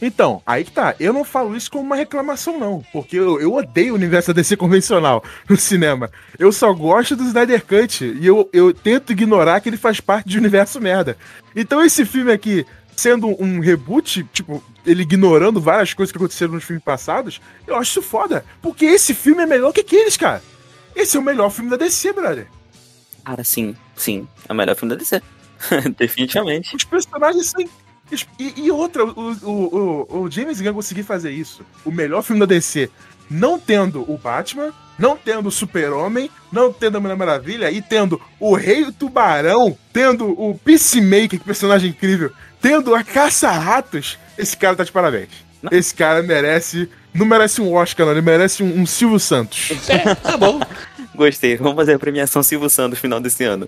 Speaker 1: Então, aí que tá. Eu não falo isso como uma reclamação, não. Porque eu, eu odeio o universo DC convencional no cinema. Eu só gosto do Snyder Cut. E eu, eu tento ignorar que ele faz parte de universo merda. Então, esse filme aqui, sendo um reboot, tipo, ele ignorando várias coisas que aconteceram nos filmes passados, eu acho isso foda. Porque esse filme é melhor que aqueles, cara. Esse é o melhor filme da DC, brother.
Speaker 2: Cara, sim, sim, é o melhor filme da DC. Definitivamente.
Speaker 1: Os personagens são. E, e outra, o, o, o, o James Gunn conseguir fazer isso. O melhor filme da DC, não tendo o Batman, não tendo o Super-Homem, não tendo a Mulher Maravilha e tendo o Rei Tubarão, tendo o Peacemaker, que personagem incrível, tendo a Caça-Ratos. Esse cara tá de parabéns.
Speaker 2: Não.
Speaker 1: Esse cara merece. Não merece um Oscar, não. Ele merece um, um Silvio Santos.
Speaker 3: É, tá bom.
Speaker 2: Gostei, vamos fazer a premiação Silvio Santos no final desse ano.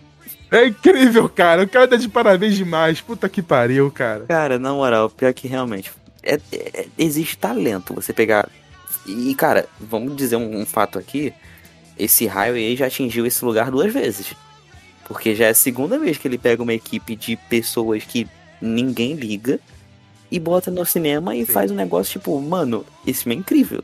Speaker 1: É incrível, cara. O cara tá de parabéns demais. Puta que pariu, cara.
Speaker 2: Cara, na moral, pior que realmente. é- é- existe talento você pegar. E, cara, vamos dizer um, um fato aqui. Esse Highway já atingiu esse lugar duas vezes. Porque já é a segunda vez que ele pega uma equipe de pessoas que ninguém liga e bota no cinema e
Speaker 1: Sim.
Speaker 2: faz um negócio tipo, mano, esse filme é incrível.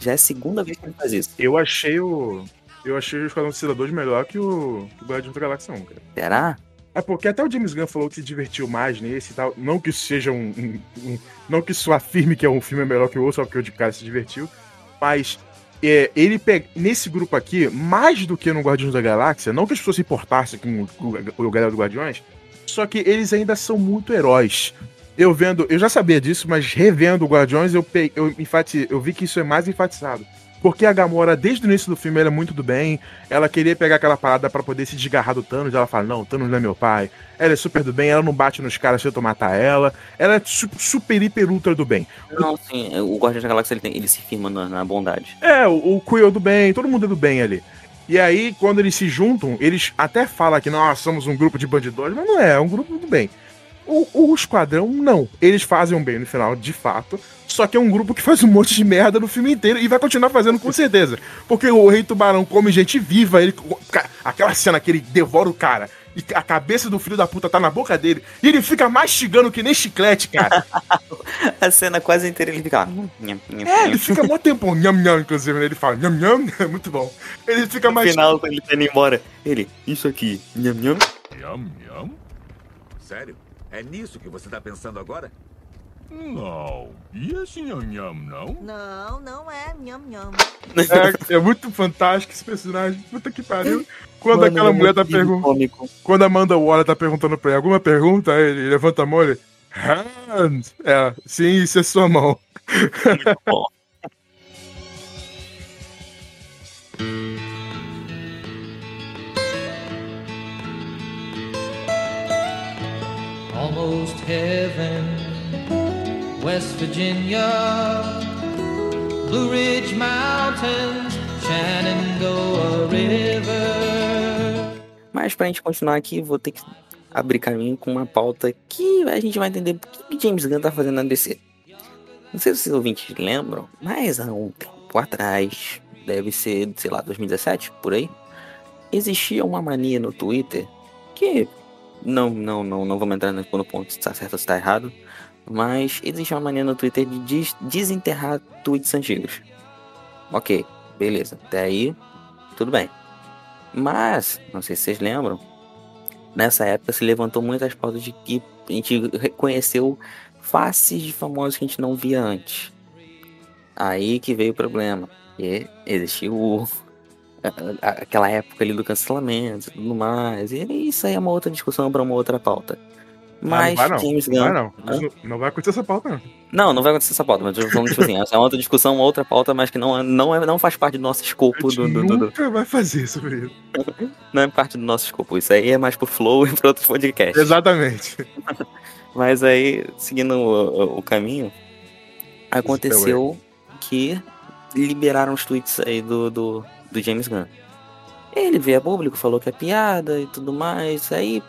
Speaker 2: Já é a segunda vez que ele faz isso.
Speaker 1: Eu achei o. Eu achei o Esquadrão Suicida 2 melhor que o, que o Guardiões da Galáxia 1, cara.
Speaker 2: Será?
Speaker 1: É porque até o James Gunn falou que se divertiu mais nesse e tal. Não que isso seja um. um- um- não que isso afirme que é um filme melhor que o outro, só porque o de cara se divertiu. Mas é, ele pega. Nesse grupo aqui, mais do que no Guardiões da Galáxia, não que as pessoas se importassem com, o- com o galera do Guardiões, só que eles ainda são muito heróis. Eu vendo, eu já sabia disso, mas revendo o Guardiões, eu, pe- eu, enfati, eu vi que isso é mais enfatizado. Porque a Gamora, desde o início do filme, ela é muito do bem. Ela queria pegar aquela parada pra poder se desgarrar do Thanos. Ela fala: Não, o Thanos não é meu pai. Ela é super do bem. Ela não bate nos caras se eu matar ela. Ela é su- super, hiper, ultra do bem.
Speaker 2: Não, sim, o Guardião da Galáxia ele, tem- ele se firma na, na bondade.
Speaker 1: É, o, o Quill é do bem. Todo mundo é do bem ali. E aí, quando eles se juntam, eles até falam que nós somos um grupo de bandidores, mas não é, é um grupo do bem. O, o Esquadrão, não. Eles fazem um bem no final, de fato. Só que é um grupo que faz um monte de merda no filme inteiro e vai continuar fazendo com certeza. Porque o Rei Tubarão come gente viva, ele. Aquela cena que ele devora o cara e a cabeça do filho da puta tá na boca dele e ele fica mastigando que nem chiclete, cara.
Speaker 2: a cena quase inteira ele fica lá.
Speaker 1: É, ele fica mó tempo, nham nham, inclusive, né? ele fala nham nham, é muito bom. Ele fica
Speaker 2: mais. No final, quando ele tá indo embora, ele, isso aqui, nham nham.
Speaker 4: Nham nham? Sério? É nisso que você tá pensando agora? Não. E esse nham-nham, não?
Speaker 5: Não, não é nham-nham.
Speaker 1: É, é, muito fantástico esse personagem. Puta que pariu. Quando Mano, aquela é mulher tá perguntando. Quando a Amanda Waller tá perguntando pra ele alguma pergunta, ele levanta a mão e ele. Hand. É, sim, isso é sua mão. Muito bom.
Speaker 6: Almost heaven. West Virginia, Blue Ridge Mountains, Shenandoah River.
Speaker 2: Mas pra gente continuar aqui, vou ter que abrir caminho com uma pauta que a gente vai entender o que James Gunn tá fazendo na DC. Não sei se os ouvintes lembram, mas há um tempo atrás, deve ser, sei lá, 2017, por aí, existia uma mania no Twitter que não, não, não, não vamos entrar no ponto se está certo ou se está errado, mas existe uma maneira no Twitter de des desenterrar tweets antigos. Ok, beleza. Até aí, tudo bem. Mas, não sei se vocês lembram, nessa época se levantou muitas pautas de que a gente reconheceu faces de famosos que a gente não via antes. Aí que veio o problema. E existiu aquela época ali do cancelamento e tudo mais. E isso aí é uma outra discussão para uma outra pauta. Mas
Speaker 1: ah, não vai, não. Gunn. Não vai, não. não. não vai acontecer essa pauta, não.
Speaker 2: Não, não vai acontecer essa pauta, mas eu falando, tipo assim, essa é outra discussão, uma outra pauta, mas que não, é, não, é, não faz parte do nosso escopo. Do, do,
Speaker 1: do, nunca vai fazer sobre isso.
Speaker 2: não é parte do nosso escopo. Isso aí é mais pro Flow e pro outros podcasts.
Speaker 1: Exatamente.
Speaker 2: mas aí, seguindo o, o caminho, aconteceu que liberaram os tweets aí do, do, do James Gunn. Ele veio a público, falou que é piada e tudo mais. Aí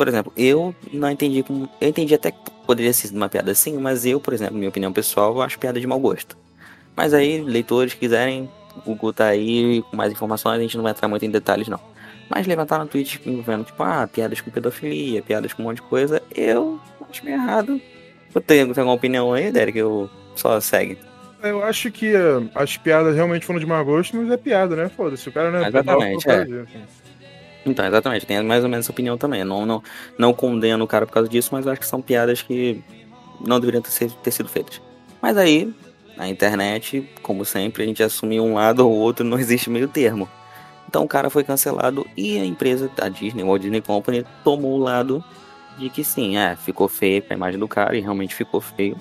Speaker 2: por exemplo, eu não entendi como. Eu entendi até que poderia ser uma piada assim, mas eu, por exemplo, minha opinião pessoal, eu acho piada de mau gosto. Mas aí, leitores quiserem, o Google tá aí com mais informações, a gente não vai entrar muito em detalhes, não. Mas levantaram tweets envolvendo, tipo, ah, piadas com pedofilia, piadas com um monte de coisa, eu acho meio errado. Tem, tem alguma opinião aí, Derek? Eu só segue.
Speaker 1: Eu acho que uh, as piadas realmente foram de mau gosto, mas é piada, né? Foda-se, o cara não é
Speaker 2: Exatamente, pedal, é. Então, exatamente, tem mais ou menos essa opinião também. Não, não, não condeno o cara por causa disso, mas acho que são piadas que não deveriam ter, ter sido feitas. Mas aí, na internet, como sempre, a gente assumiu um lado ou outro, não existe meio termo. Então o cara foi cancelado e a empresa, a Disney, Walt Disney Company, tomou o lado de que sim, é, ficou feio a imagem do cara e realmente ficou feio.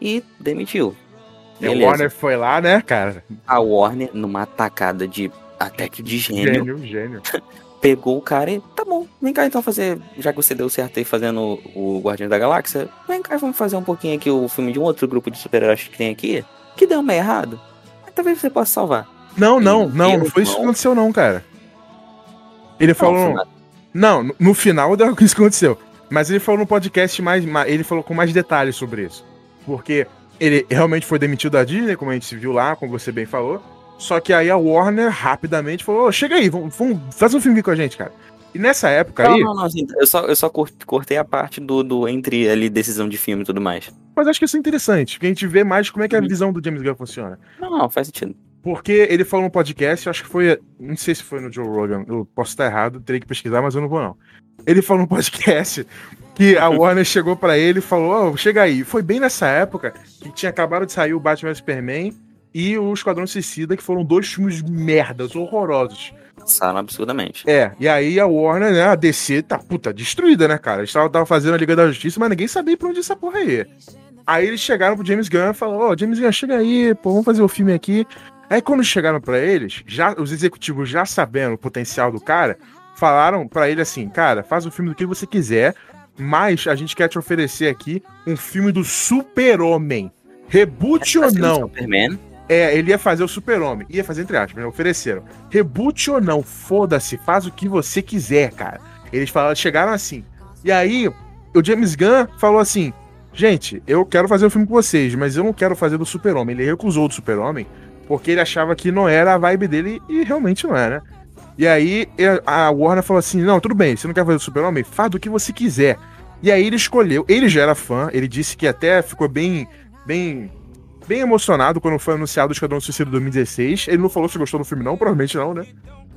Speaker 2: E demitiu.
Speaker 1: E a Warner foi lá, né, cara?
Speaker 2: A Warner, numa atacada de até que de gênio.
Speaker 1: Gênio, gênio.
Speaker 2: pegou o cara e tá bom, vem cá então fazer, já que você deu certo aí fazendo o Guardião da Galáxia, vem cá vamos fazer um pouquinho aqui o filme de um outro grupo de super-heróis que tem aqui, que deu meio errado, mas talvez você possa salvar.
Speaker 1: Não, não, não, não foi isso que aconteceu não, cara. Ele falou... Não, no, final deu isso que aconteceu. Mas ele falou no podcast mais, ele falou com mais detalhes sobre isso. Porque ele realmente foi demitido da Disney, como a gente viu lá, como você bem falou. Só que aí a Warner rapidamente falou: oh, chega aí, vamos, vamos, faz um filme com a gente, cara. E nessa época
Speaker 2: não,
Speaker 1: aí.
Speaker 2: Não, não, assim, eu só, eu só cortei a parte do, do entre ali decisão de filme e tudo mais.
Speaker 1: Mas acho que isso é interessante, porque a gente vê mais como é que a uhum. visão do James Gunn funciona.
Speaker 2: Não, não, faz sentido.
Speaker 1: Porque ele falou no podcast, acho que foi. Não sei se foi no Joe Rogan, eu posso estar errado, teria que pesquisar, mas eu não vou não. Ele falou no podcast que a Warner chegou para ele e falou: oh, chega aí. Foi bem nessa época que tinha acabado de sair o Batman vs Superman e o Esquadrão Suicida, que foram dois filmes merdas, horrorosos.
Speaker 2: Passaram absurdamente.
Speaker 1: É, e aí a Warner, né, a DC tá, puta, destruída, né, cara? Eles estavam fazendo a Liga da Justiça, mas ninguém sabia pra onde essa porra ia. Aí eles chegaram pro James Gunn e falaram, ó, oh, James Gunn, chega aí, pô, vamos fazer o filme aqui. Aí quando chegaram para eles, já os executivos já sabendo o potencial do cara, falaram para ele assim, cara, faz o filme do que você quiser, mas a gente quer te oferecer aqui um filme do Super-Homem. Reboot ou não?
Speaker 2: Superman?
Speaker 1: É, ele ia fazer o super-homem. Ia fazer entre aspas, né? Ofereceram. Reboot ou não, foda-se, faz o que você quiser, cara. Eles falaram, chegaram assim. E aí, o James Gunn falou assim: gente, eu quero fazer um filme com vocês, mas eu não quero fazer do Super-Homem. Ele recusou do Super-Homem porque ele achava que não era a vibe dele e realmente não é, né? E aí a Warner falou assim: não, tudo bem, você não quer fazer do Super-Homem? Faz do que você quiser. E aí ele escolheu, ele já era fã, ele disse que até ficou bem, bem, bem emocionado quando foi anunciado o Esquadrão Suicida 2016. Ele não falou se gostou do filme, não, provavelmente não, né?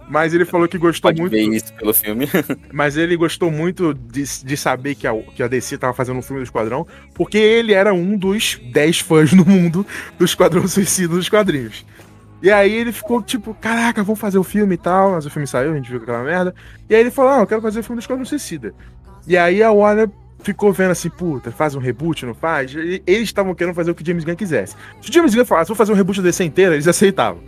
Speaker 1: Mas ele falou que gostou
Speaker 2: Pode
Speaker 1: muito.
Speaker 2: ver isso pelo filme.
Speaker 1: Mas ele gostou muito de, de saber que a, que a DC tava fazendo um filme do Esquadrão, porque ele era um dos 10 fãs no mundo do Esquadrão Suicida dos quadrinhos. E aí ele ficou tipo, caraca, vamos fazer o filme e tal. Mas o filme saiu, a gente viu aquela merda. E aí ele falou, ah, eu quero fazer o filme do Esquadrão Suicida. E aí a Warner ficou vendo assim, puta, faz um reboot, não faz? E eles estavam querendo fazer o que James Gunn quisesse. Se o James Gunn falasse, vou fazer um reboot da DC inteira, eles aceitavam.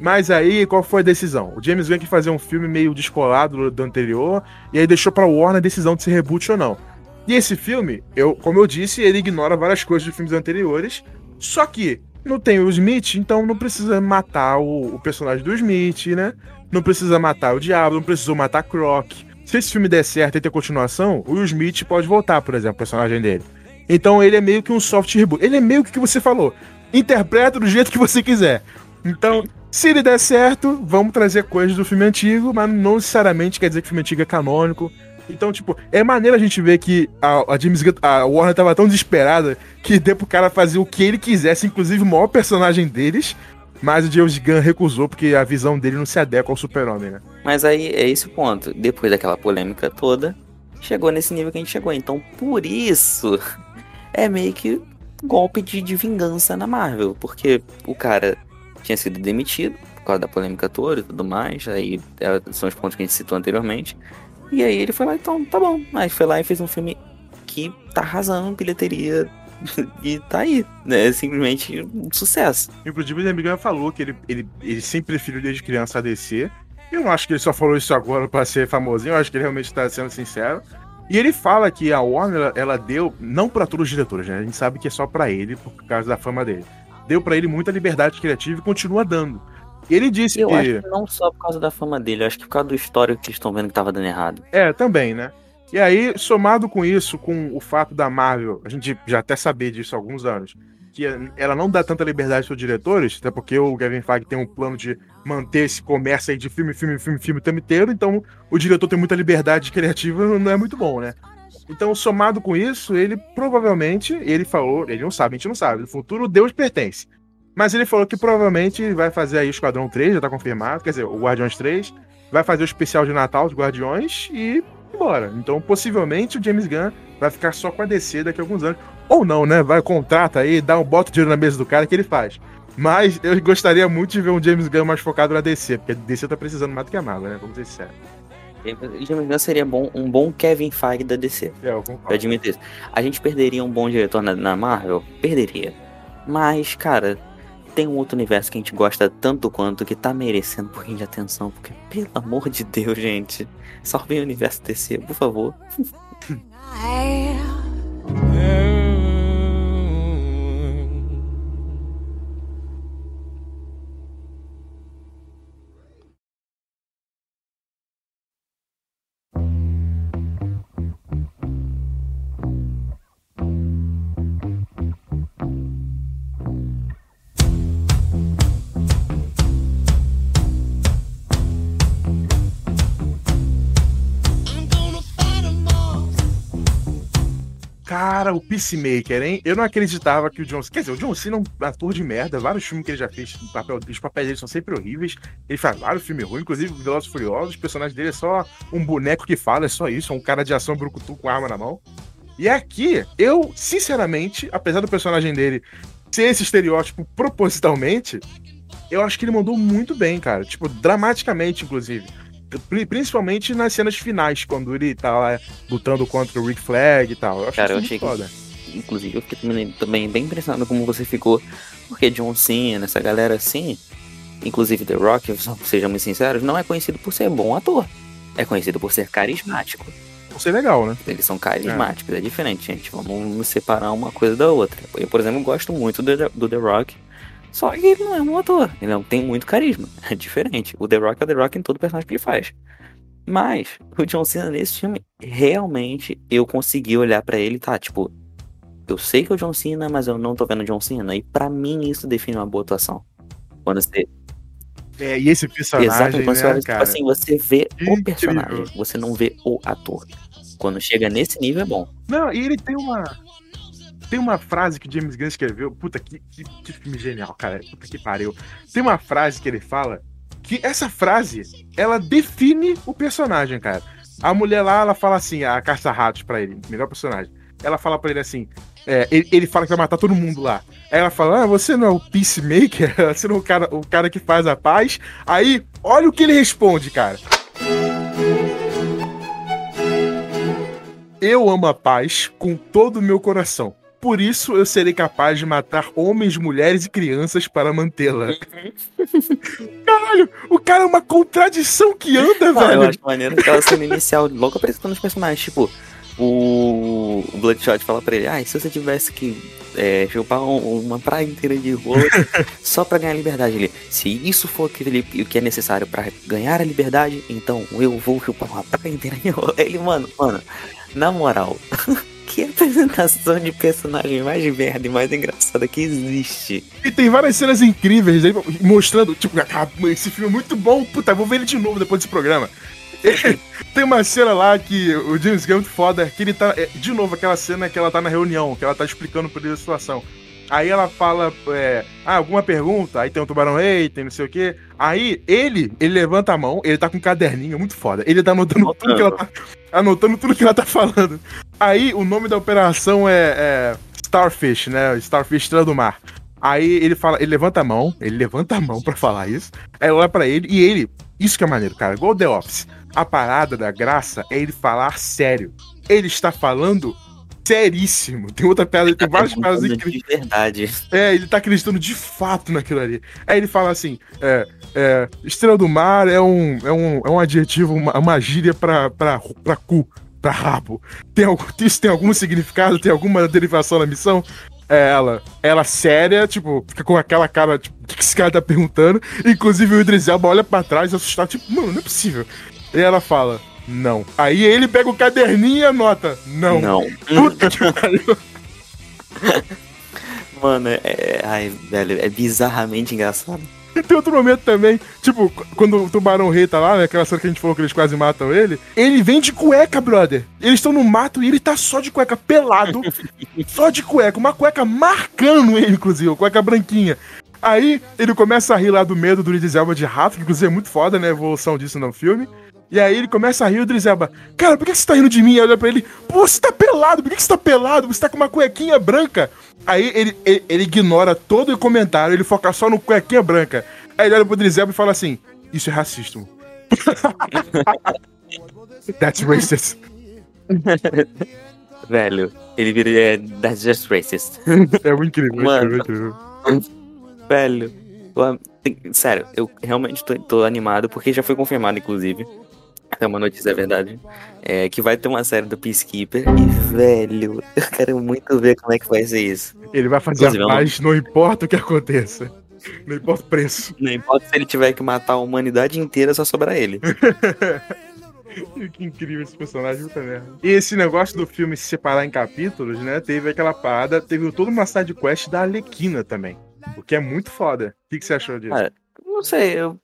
Speaker 1: Mas aí, qual foi a decisão? O James Gunn quis fazer um filme meio descolado do, do anterior, e aí deixou pra Warner a decisão de se reboot ou não. E esse filme, eu, como eu disse, ele ignora várias coisas dos filmes anteriores, só que não tem o Smith, então não precisa matar o, o personagem do Smith, né? Não precisa matar o Diabo, não precisa matar Croc. Se esse filme der certo e ter continuação, o Smith pode voltar, por exemplo, o personagem dele. Então ele é meio que um soft reboot. Ele é meio que o que você falou. Interpreta do jeito que você quiser. Então, se ele der certo, vamos trazer coisas do filme antigo, mas não necessariamente quer dizer que o filme antigo é canônico. Então, tipo, é maneiro a gente ver que a, a James Gunn, a Warner tava tão desesperada que deu pro cara fazer o que ele quisesse, inclusive o maior personagem deles, mas o James Gunn recusou porque a visão dele não se adequa ao super-homem, né?
Speaker 2: Mas aí é esse o ponto. Depois daquela polêmica toda, chegou nesse nível que a gente chegou. Então, por isso, é meio que golpe de, de vingança na Marvel. Porque o cara tinha sido demitido por causa da polêmica toda e tudo mais. Aí é, são os pontos que a gente citou anteriormente. E aí ele foi lá, então, tá bom. Aí foi lá e fez um filme que tá arrasando bilheteria. e tá aí, né? É simplesmente um sucesso.
Speaker 1: Inclusive, o Gunn falou que ele, ele, ele sempre preferiu desde criança a DC. Eu não acho que ele só falou isso agora pra ser famosinho, eu acho que ele realmente tá sendo sincero. E ele fala que a Warner, ela, deu, não pra todos os diretores, né? A gente sabe que é só pra ele, por causa da fama dele. Deu pra ele muita liberdade criativa e continua dando. Ele disse
Speaker 2: Eu
Speaker 1: que.
Speaker 2: acho que não só por causa da fama dele, acho que por causa do histórico que eles estão vendo que tava dando errado.
Speaker 1: É, também, né? E aí, somado com isso, com o fato da Marvel, a gente já até saber disso há alguns anos, que ela não dá tanta liberdade para os diretores, até porque o Kevin Feige tem um plano de manter esse comércio aí de filme, filme, filme, filme o tempo inteiro, então o diretor tem muita liberdade criativa, não é muito bom, né? Então, somado com isso, ele provavelmente, ele falou, ele não sabe, a gente não sabe, no futuro Deus pertence. Mas ele falou que provavelmente vai fazer aí o Esquadrão 3, já tá confirmado, quer dizer, o Guardiões 3, vai fazer o especial de Natal dos Guardiões e embora. Então, possivelmente, o James Gunn vai ficar só com a DC daqui a alguns anos. Ou não, né? Vai, contrata aí, dá um bota de dinheiro na mesa do cara que ele faz. Mas eu gostaria muito de ver um James Gunn mais focado na DC, porque a DC tá precisando mais do que a Marvel, né? Vamos ser sérios.
Speaker 2: O James Gunn seria bom, um bom Kevin Feige da DC.
Speaker 1: É, eu
Speaker 2: Eu
Speaker 1: concordo.
Speaker 2: admito isso. A gente perderia um bom diretor na, na Marvel? Perderia. Mas, cara, tem um outro universo que a gente gosta tanto quanto que tá merecendo um pouquinho de atenção. Porque, pelo amor de Deus, gente. Salvem o universo DC, por favor.
Speaker 1: Cara, o Peacemaker, hein? Eu não acreditava que o John Cena. Quer dizer, o John Cena é um ator de merda. Vários filmes que ele já fez, papel, os papéis dele são sempre horríveis. Ele faz vários filmes ruins, inclusive Velozes Furiosos. O personagem dele é só um boneco que fala, é só isso. É um cara de ação brucutu com arma na mão. E aqui, eu, sinceramente, apesar do personagem dele ser esse estereótipo propositalmente, eu acho que ele mandou muito bem, cara. Tipo, dramaticamente, inclusive. Pri- Principalmente nas cenas finais, quando ele tá lá lutando contra o Rick Flag e tal. Eu acho
Speaker 2: Cara, eu achei
Speaker 1: muito
Speaker 2: que.
Speaker 1: foda.
Speaker 2: Inclusive, eu fiquei também, também bem impressionado como você ficou. Porque John Cena, essa galera assim. Inclusive The Rock, sejamos sinceros, não é conhecido por ser bom ator. É conhecido por ser carismático.
Speaker 1: Isso é legal, né?
Speaker 2: Eles são carismáticos, é, diferente, gente. Vamos separar uma coisa da outra. Eu, por exemplo, gosto muito do The Rock. Só que ele não é um ator. Ele não tem muito carisma. É diferente. O The Rock é o The Rock em todo personagem que ele faz. Mas o John Cena nesse filme, realmente eu consegui olhar pra ele, tá? Tipo, eu sei que é o John Cena, mas eu não tô vendo o John Cena. E pra mim isso define uma boa atuação. Quando você.
Speaker 1: É, e esse personagem,
Speaker 2: Exato, quando você
Speaker 1: né,
Speaker 2: olha, tipo
Speaker 1: cara?
Speaker 2: assim, você vê o personagem, você não vê o ator. Quando chega nesse nível é bom.
Speaker 1: Não, e ele tem uma. Tem uma frase que James Gunn escreveu. Puta, que, que, que filme genial, cara. Puta que pariu. Tem uma frase que ele fala que essa frase, ela define o personagem, cara. A mulher lá, ela fala assim, a caça-ratos pra ele, melhor personagem. Ela fala pra ele assim. é, ele, ele fala que vai matar todo mundo lá. Aí ela fala: Ah, você não é o peacemaker? Você não é o cara, o cara que faz a paz? Aí, olha o que ele responde, cara. Eu amo a paz com todo o meu coração. Por isso eu serei capaz de matar homens, mulheres e crianças para mantê-la. Caralho, o cara é uma contradição que anda,
Speaker 2: Não, eu
Speaker 1: velho.
Speaker 2: acho maneiro aquela cena inicial, logo apresentando os personagens. Tipo, o, Bloodshot fala pra ele: Ah, e se você tivesse que é, chupar um- uma praia inteira de rola só pra ganhar a liberdade. Ele, se isso for aquele- o que é necessário pra ganhar a liberdade, então eu vou chupar uma praia inteira de rola. Ele, mano, mano, na moral. Que apresentação de personagem mais merda e mais engraçada que existe.
Speaker 1: E tem várias cenas incríveis aí, mostrando, tipo, ah, esse filme é muito bom, puta, vou ver ele de novo depois desse programa. tem uma cena lá que o James Gunn é muito foda, que ele tá. é, De novo, aquela cena que ela tá na reunião, que ela tá explicando por ele a situação. Aí ela fala, é, ah, alguma pergunta? Aí tem um tubarão rei, tem não sei o quê. Aí ele, ele levanta a mão, ele tá com um caderninho, muito foda. Ele tá anotando tudo que ela tá. Anotando tudo que ela tá falando. Aí o nome da operação é, é Starfish, né? Starfish Estrela do Mar. Aí ele fala, ele levanta a mão, ele levanta a mão pra falar isso. Aí olha pra ele e ele, isso que é maneiro, cara, igual o The Office. A parada da graça é ele falar sério. Ele está falando seríssimo. Tem outra piada, tem várias piadas incríveis.
Speaker 2: de verdade.
Speaker 1: É, ele tá acreditando de fato naquilo ali. Aí ele fala assim: é, é, Estrela do Mar é um, é um, é um adjetivo, uma, uma gíria pra, pra, pra cu, pra rabo. Tem, algum- isso tem algum significado? Tem alguma derivação na missão? É ela, ela séria, tipo, fica com aquela cara, tipo, o que que esse cara tá perguntando? Inclusive o Idris Elba olha pra trás, assustado, tipo, mano, não é possível. E ela fala, não. Aí ele pega o caderninho e anota, não.
Speaker 2: Não.
Speaker 1: Puta que pariu.
Speaker 2: Mano, é, é- Ai, velho, é bizarramente engraçado.
Speaker 1: E tem outro momento também, tipo, qu- quando o Tubarão Rei tá lá, né? Aquela cena que a gente falou que eles quase matam ele. Ele vem de cueca, brother. Eles estão no mato e ele tá só de cueca, pelado. só de cueca. Uma cueca marcando ele, inclusive, uma cueca branquinha. Aí ele começa a rir lá do medo do Idris Elba de rato, que inclusive é muito foda, né? A evolução disso no filme. E aí ele começa a rir, o Idris Elba, cara, por que você tá rindo de mim? Aí olha pra ele, pô, você tá pelado, por que você tá pelado? Você tá com uma cuequinha branca. Aí ele, ele, ele ignora todo o comentário, ele foca só no cuequinha branca. Aí ele olha pro Idris Elba e fala assim, isso é racismo. That's racist.
Speaker 2: Velho, ele vira. É, that's just racist.
Speaker 1: É muito incrível,
Speaker 2: Mano.
Speaker 1: incrível.
Speaker 2: Velho. eu Sério, eu realmente tô, tô animado, porque já foi confirmado, inclusive. É uma notícia, é verdade. É, que vai ter uma série do Peacekeeper. E, velho, eu quero muito ver como é que vai ser isso.
Speaker 1: Ele vai fazer
Speaker 2: Inclusive,
Speaker 1: a
Speaker 2: não-
Speaker 1: paz, não importa o que aconteça. Não importa o preço.
Speaker 2: Não importa se ele tiver que matar a humanidade inteira, só sobrar ele.
Speaker 1: que incrível esse personagem, puta merda. E esse negócio do filme se separar em capítulos, né? Teve aquela parada, teve toda uma side quest da Alequina também. O que é muito foda. O que, que você achou disso?
Speaker 2: Ah, Não sei, eu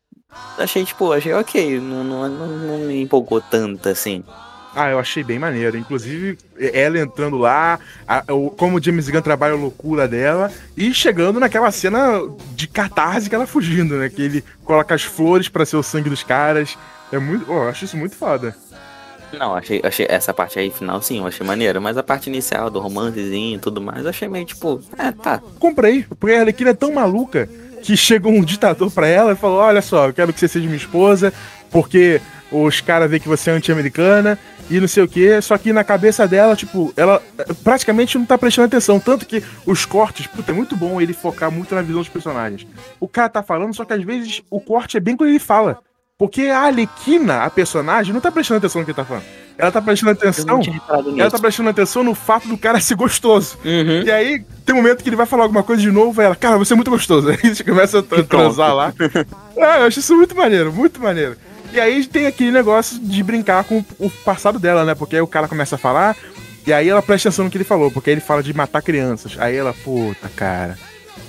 Speaker 2: achei, tipo, achei ok. Não, não, não, me empolgou tanto assim.
Speaker 1: Ah, eu achei bem maneiro. Inclusive, ela entrando lá, a- o- como o James Gunn trabalha a loucura dela, e chegando naquela cena de catarse que ela fugindo, né? Que ele coloca as flores pra ser o sangue dos caras. É muito. Oh, eu acho isso muito foda.
Speaker 2: Não, achei, achei essa parte aí final sim, eu achei maneiro. Mas a parte inicial do romancezinho e tudo mais, eu achei meio tipo, é, tá.
Speaker 1: Comprei, porque a Arlequina é tão maluca que chegou um ditador pra ela e falou: Olha só, eu quero que você seja minha esposa, porque os caras veem que você é anti-americana e não sei o que. Só que na cabeça dela, tipo, ela eh, praticamente não tá prestando atenção. Tanto que os cortes, puta, é muito bom ele focar muito na visão dos personagens. O cara tá falando, só que às vezes o corte é bem quando ele fala. Porque a Arlequina, a personagem, não tá prestando atenção no que ele tá falando. Ela tá prestando atenção. Ela tá prestando atenção no fato do cara ser gostoso.
Speaker 2: Uhum.
Speaker 1: E aí, tem um momento que ele vai falar alguma coisa de novo, ela, cara, você é muito gostoso. Aí a tra-
Speaker 2: E pronto.
Speaker 1: transar lá. Ah, eu acho isso muito maneiro, muito maneiro. E aí tem aquele negócio de brincar com o passado dela, né? Porque aí o cara começa a falar, e aí ela presta atenção no que ele falou, porque aí ele fala de matar crianças. Aí ela, puta, cara,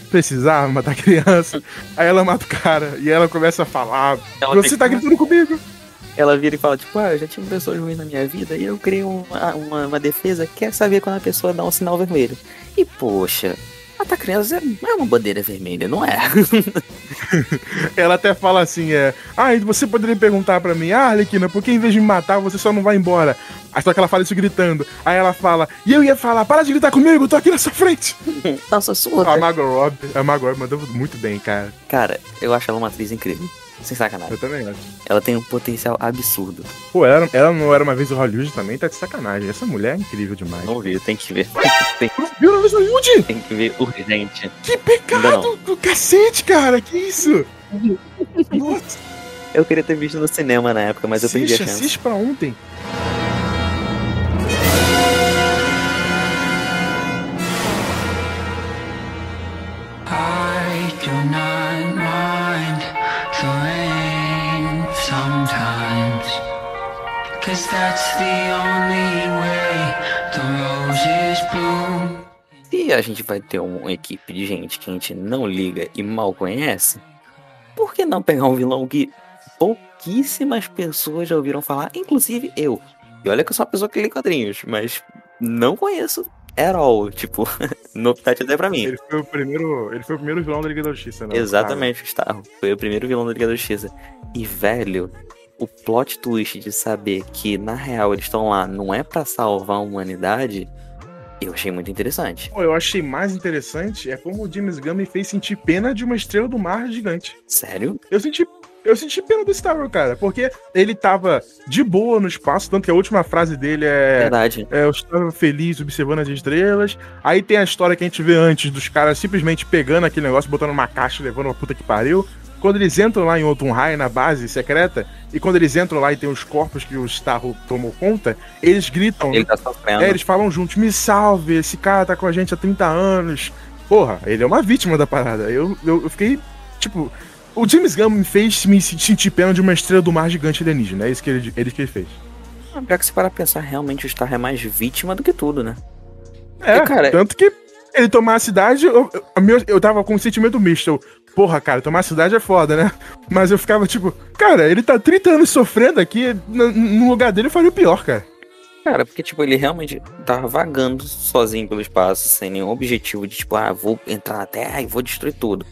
Speaker 1: precisava matar criança. Aí ela mata o cara, e ela começa a falar,
Speaker 2: Ela
Speaker 1: você tá
Speaker 2: que-
Speaker 1: gritando comigo.
Speaker 2: Ela vira e fala, tipo, ah, eu já tive pessoas ruins na minha vida e eu criei uma, uma, uma defesa que quer saber quando a pessoa dá um sinal vermelho. E, poxa, matar crianças é, não é uma bandeira vermelha, não é?
Speaker 1: Ela até fala assim, é, ah, e você poderia perguntar pra mim, ah, Arlequina, por que em vez de me matar, você só não vai embora? Aí só que ela fala isso gritando. Aí ela fala, e eu ia falar, para de gritar comigo, eu tô aqui na sua frente.
Speaker 2: Nossa, surda.
Speaker 1: A Margot Robbie, a Margot Robbie mandou muito bem, cara.
Speaker 2: Cara, eu acho ela uma atriz incrível. Sem sacanagem.
Speaker 1: Eu também acho.
Speaker 2: Ela tem um potencial absurdo.
Speaker 1: Pô, ela, ela não era uma vez o Hollywood também, tá de sacanagem. Essa mulher é incrível demais.
Speaker 2: Não vi, tem que ver. Tem,
Speaker 1: Viu uma vez o Hollywood?
Speaker 2: tem que ver urgente.
Speaker 1: Que pecado do cacete, cara, que isso? Nossa,
Speaker 2: Eu queria ter visto no cinema na época, mas eu perdi a chance.
Speaker 1: assiste pra ontem.
Speaker 2: Se a gente vai ter uma equipe de gente que a gente não liga e mal conhece, por que não pegar um vilão que pouquíssimas pessoas já ouviram falar, inclusive eu? E olha que eu sou uma pessoa que lê quadrinhos, mas não conheço at all. Tipo, novidade até pra mim.
Speaker 1: Ele foi o primeiro, ele foi o primeiro vilão da Liga da Justiça, né?
Speaker 2: Exatamente, Gustavo. Foi o primeiro vilão da Liga da Justiça. E, velho, o plot twist de saber que, na real, eles estão lá não é pra salvar a humanidade, eu achei muito interessante.
Speaker 1: Pô, eu achei mais interessante é como o James Gunn me fez sentir pena de uma estrela do mar gigante.
Speaker 2: Sério?
Speaker 1: Eu senti, eu senti pena do Star cara, porque ele tava de boa no espaço, tanto que a última frase dele é
Speaker 2: Verdade.
Speaker 1: É, eu estava feliz observando as estrelas. Aí tem a história que a gente vê antes dos caras simplesmente pegando aquele negócio, botando numa caixa e levando uma puta que pariu. Quando eles entram lá em Otunhai, na base secreta, e quando eles entram lá e tem os corpos que o Starro tomou conta, eles gritam.
Speaker 2: Ele tá sofrendo.
Speaker 1: É, eles falam juntos, me salve, esse cara tá com a gente há 30 anos. Porra, ele é uma vítima da parada. Eu, eu, eu fiquei, tipo... O James Gunn me fez me sentir pena de uma estrela do mar gigante alienígena. É isso que ele, ele que ele fez.
Speaker 2: Ah, Pior que se parar pensar, realmente o Star é mais vítima do que tudo, né?
Speaker 1: É,
Speaker 2: E, cara-
Speaker 1: tanto que ele tomar a cidade, eu, eu, a meu- eu tava com um sentimento misto. Eu, Porra, cara, tomar a cidade é foda, né? Mas eu ficava tipo, cara, ele tá 30 anos sofrendo aqui, no, lugar dele eu faria o pior, cara.
Speaker 2: Cara, porque, tipo, ele realmente tava vagando sozinho pelo espaço, sem nenhum objetivo de, tipo, ah, vou entrar na Terra e vou destruir tudo.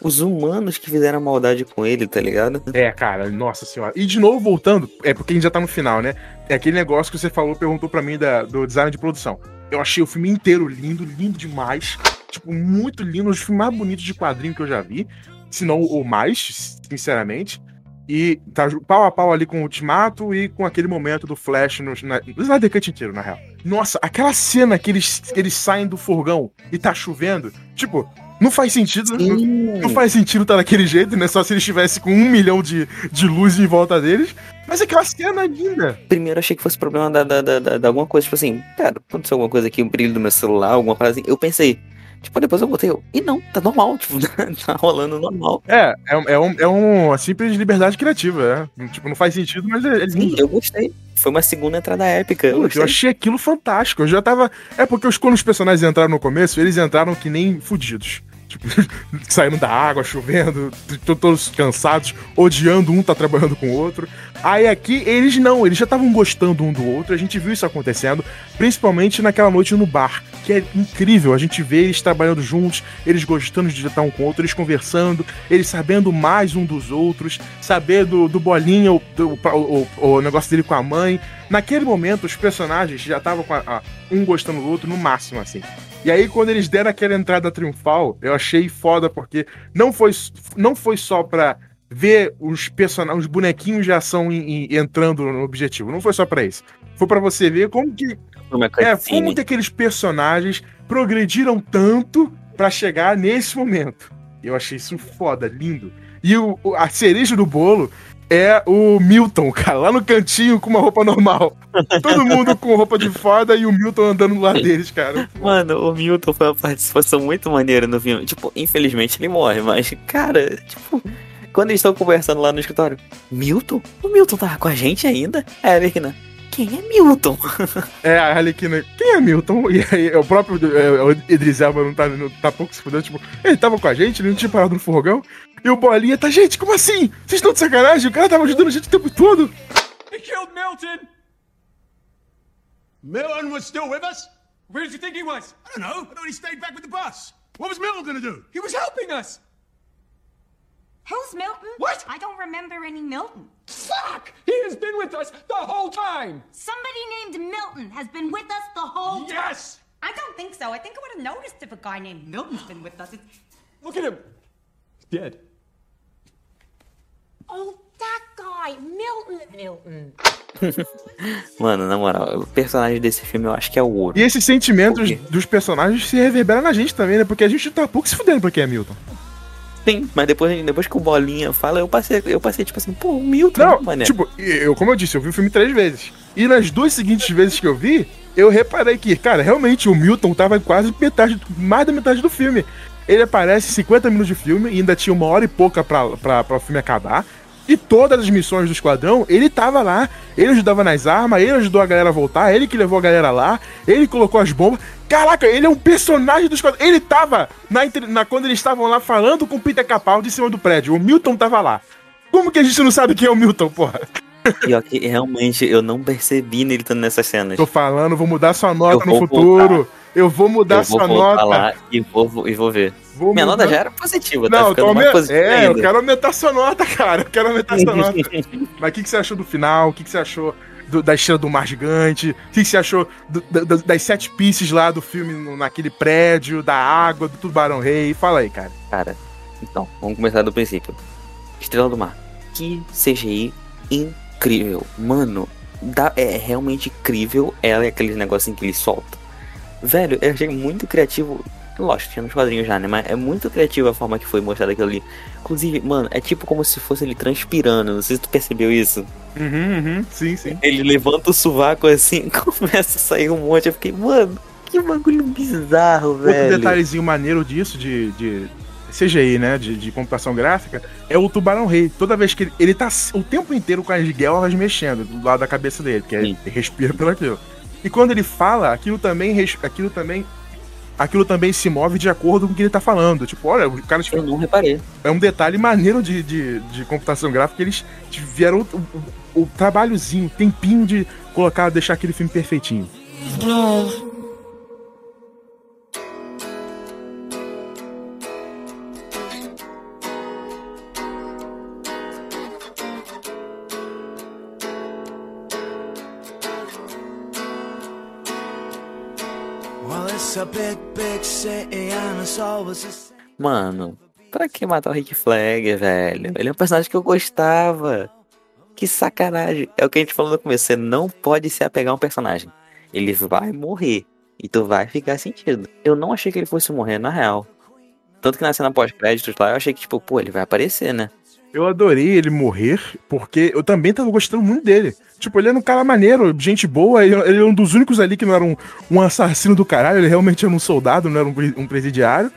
Speaker 2: Os humanos que fizeram maldade com ele, tá ligado?
Speaker 1: É, cara, nossa senhora. E de novo, voltando, é porque a gente já tá no final, né? É aquele negócio que você falou, perguntou pra mim da, do design de produção. Eu achei o filme inteiro lindo, lindo demais. Tipo, muito lindo, um dos filmes mais bonitos de quadrinho que eu já vi. Se não o mais, sinceramente. E tá pau a pau ali com o Ultimato e com aquele momento do Flash no, na, no Snyder Cut inteiro, na real. Nossa, aquela cena que eles, eles saem do furgão e tá chovendo, tipo, não faz sentido. Não, não faz sentido tá daquele jeito, né? Só se eles estivessem com um milhão de, de luz em volta deles. Mas aquela cena é linda.
Speaker 2: Primeiro achei que fosse problema da, da, da, da- da alguma coisa, tipo assim, cara, aconteceu alguma coisa aqui, o brilho do meu celular, alguma coisa assim. Eu pensei, tipo, depois eu botei, eu, e não, tá normal, tipo, tá rolando normal.
Speaker 1: É, é, é, um, é uma simples liberdade criativa, né? Tipo, não faz sentido, mas é, é
Speaker 2: Sim, eu gostei. Foi uma segunda entrada épica. Eu
Speaker 1: eu achei aquilo fantástico. Eu já tava. É porque os, quando os personagens entraram no começo, eles entraram que nem fudidos. Tipo, saindo da água, chovendo, todos cansados, odiando um, tá trabalhando com o outro. Aí aqui, eles não, eles já estavam gostando um do outro, a gente viu isso acontecendo, principalmente naquela noite no bar, que é incrível, a gente vê eles trabalhando juntos, eles gostando de estar um com o outro, eles conversando, eles sabendo mais um dos outros, saber do, do bolinha, o, do- negócio dele com a mãe. Naquele momento, os personagens já estavam com a- a- um gostando do outro no máximo, assim. E aí, quando eles deram aquela entrada triunfal, eu achei foda, porque não foi, não foi só pra ver os personagens, os bonequinhos de ação em- em- entrando no objetivo. Não foi só pra isso. Foi pra você ver como que é, como que aqueles personagens progrediram tanto pra chegar nesse momento. Eu achei isso foda, lindo. E o, a cereja do bolo é o Milton, cara, lá no cantinho com uma roupa normal. Todo mundo com roupa de foda e o Milton andando do lado deles, cara.
Speaker 2: Mano, o Milton foi uma participação muito maneira no filme. Tipo, infelizmente ele morre, mas, cara, tipo, quando eles estão conversando lá no escritório, Milton? O Milton tava com a gente ainda? Aí a Arlequina, quem é Milton?
Speaker 1: É, a Arlequina, quem é Milton? E aí o próprio é, o Idris Elba não tá, não tá pouco se fudendo, tipo, ele tava com a gente, ele não tinha parado no furgão. E o Bolinha tá, gente, como assim? Vocês estão de sacanagem? O cara tava ajudando a gente o tempo todo.
Speaker 3: He killed Milton! Milton was still with us? Where did you think he was? I don't know. I thought he stayed back with the bus. What was Milton gonna do? He was helping us!
Speaker 5: Who's Milton?
Speaker 3: What?
Speaker 5: I don't remember any Milton.
Speaker 3: Fuck! He has been with us the whole time!
Speaker 5: Somebody named Milton has been with us the whole time.
Speaker 3: Yes!
Speaker 5: I don't think so. I think I would have noticed if a guy named Milton's been with us. It's...
Speaker 3: Look at him! He's dead.
Speaker 5: Oh, that guy, Milton. Milton.
Speaker 2: Mano, na moral, o personagem desse filme eu acho que é o ouro.
Speaker 1: E esses sentimentos dos personagens se reverberam na gente também, né? Porque a gente tá pouco se fudendo pra quem é Milton.
Speaker 2: Sim, mas depois, depois que o Bolinha fala, eu passei, eu passei tipo assim, pô, o Milton,
Speaker 1: Não,
Speaker 2: mané.
Speaker 1: tipo, eu, como eu disse, eu vi o filme três vezes. E nas duas seguintes vezes que eu vi, eu reparei que, cara, realmente o Milton tava quase metade, mais da metade do filme. Ele aparece 50 minutos de filme e ainda tinha uma hora e pouca pra, pra, pra o filme acabar. E todas as missões do esquadrão, ele tava lá. Ele ajudava nas armas, ele ajudou a galera a voltar, ele que levou a galera lá, ele colocou as bombas. Caraca, ele é um personagem do esquadrão. Ele tava na, na- quando eles estavam lá falando com o Peter Capaldi em cima do prédio. O Milton tava lá. Como que a gente não sabe quem é o Milton, porra?
Speaker 2: Pior que realmente eu não percebi nele estando nessas cenas.
Speaker 1: Tô falando, vou mudar sua nota no futuro. Eu vou mudar
Speaker 2: eu vou
Speaker 1: sua nota.
Speaker 2: lá e vou, e vou ver.
Speaker 1: Vou
Speaker 2: Minha
Speaker 1: mudar-
Speaker 2: nota já era positiva, tá
Speaker 1: Não,
Speaker 2: ficando mais positiva
Speaker 1: É, eu
Speaker 2: ainda.
Speaker 1: quero aumentar sua nota, cara. Eu quero aumentar sua nota. Mas o que, que você achou do final? O que, que você achou do- da estrela do mar gigante? O que, que você achou do- da- das sete pieces lá do filme no- naquele prédio, da água, do tubarão rei? Fala aí, cara.
Speaker 2: Cara, então, vamos começar do princípio. Estrela do Mar. Que CGI incrível. Mano, dá, é realmente incrível ela e aqueles negocinhos que ele solta. Velho, eu achei muito criativo. Lógico, tinha nos quadrinhos já, né? Mas é muito criativo a forma que foi mostrado aquilo ali. Inclusive, mano, é tipo como se fosse ele transpirando. Não sei se tu percebeu isso.
Speaker 1: Uhum, uhum. Sim, sim.
Speaker 2: Ele levanta o sovaco assim, começa a sair um monte. Eu fiquei, mano, que bagulho bizarro,
Speaker 1: Outro
Speaker 2: velho.
Speaker 1: detalhezinho maneiro disso, de, de CGI, né? De, de computação gráfica, é o tubarão rei. Toda vez que ele, ele tá o tempo inteiro com as guelras mexendo do lado da cabeça dele, porque ele respira pelo aquilo. E quando ele fala, aquilo também, aquilo também. Aquilo também se move de acordo com o que ele tá falando. Tipo, olha, o cara
Speaker 2: Eu não reparei.
Speaker 1: é um detalhe maneiro de, de, de computação gráfica. Eles tiveram o, o, o trabalhozinho, o tempinho de colocar, deixar aquele filme perfeitinho.
Speaker 7: Well,
Speaker 2: Mano, pra que matar o Rick Flag, velho? Ele é um personagem que eu gostava. Que sacanagem. É o que a gente falou no começo. Você não pode se apegar a um personagem. Ele vai morrer. E tu vai ficar sentido. Eu não achei que ele fosse morrer, na real. Tanto que na cena pós-créditos lá, eu achei que, tipo, pô, ele vai aparecer, né?
Speaker 1: Eu adorei ele morrer, porque eu também tava gostando muito dele. Tipo, ele era um cara maneiro, gente boa, ele, é um dos únicos ali que não era um, um assassino do caralho, ele realmente era um soldado, não era um, um presidiário.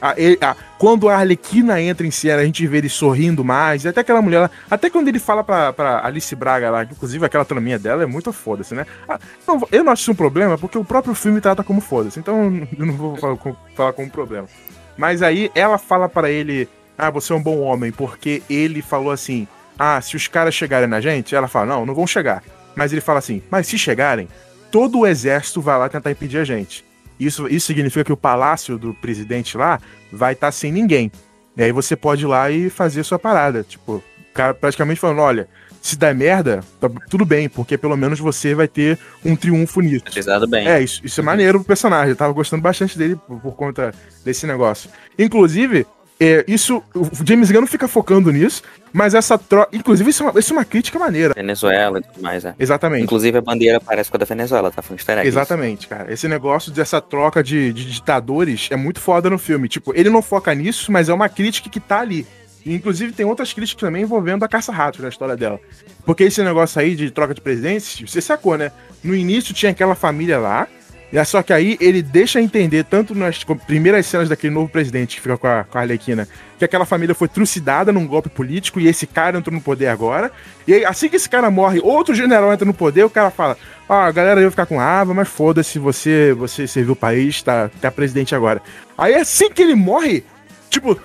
Speaker 1: Ah, ele- ah, quando a Arlequina entra em cena, a gente vê ele sorrindo mais, até aquela mulher lá, até quando ele fala pra, pra Alice Braga lá, que inclusive aquela traminha dela é muito foda-se, né? Ah, não, eu não acho um problema, porque o próprio filme trata como foda-se, então eu não vou falar, com- falar como problema. Mas aí ela fala pra ele: Ah, você é um bom homem, porque ele falou assim: Ah, se os caras chegarem na gente, ela fala: Não, não vão chegar. Mas ele fala assim: Mas se chegarem, todo o exército vai lá tentar impedir a gente. Isso, isso significa que o palácio do presidente lá vai estar sem ninguém. E aí você pode ir lá e fazer sua parada. Tipo, o cara praticamente falando: Olha, se der merda, tá tudo bem, porque pelo menos você vai ter um triunfo nisso.
Speaker 2: Pesado bem.
Speaker 1: É, isso, isso é maneiro pro personagem. Eu tava gostando bastante dele por, por conta desse negócio. Inclusive, é, isso. O James Gunn não fica focando nisso, mas essa troca. Inclusive, isso é, uma, isso é uma crítica maneira.
Speaker 2: Venezuela e tudo mais, é.
Speaker 1: Exatamente.
Speaker 2: Inclusive a bandeira parece com a da Venezuela, tá? Foi um easter egg.
Speaker 1: Exatamente, cara. Esse negócio dessa troca de, de ditadores é muito foda no filme. Tipo, ele não foca nisso, mas é uma crítica que tá ali. E, inclusive, tem outras críticas também envolvendo a caça-ratos na história dela. Porque esse negócio aí de troca de presidentes, você sacou, né? No início tinha aquela família lá, E é só que aí ele deixa entender, tanto nas primeiras cenas daquele novo presidente que fica com a, com a Arlequina, que aquela família foi trucidada num golpe político e esse cara entrou no poder agora. E aí, assim que esse cara morre, outro general entra no poder, o cara fala: Ah, a galera ia ficar com raiva, mas foda-se, você, você serviu o país, tá, tá presidente agora. Aí assim que ele morre, tipo,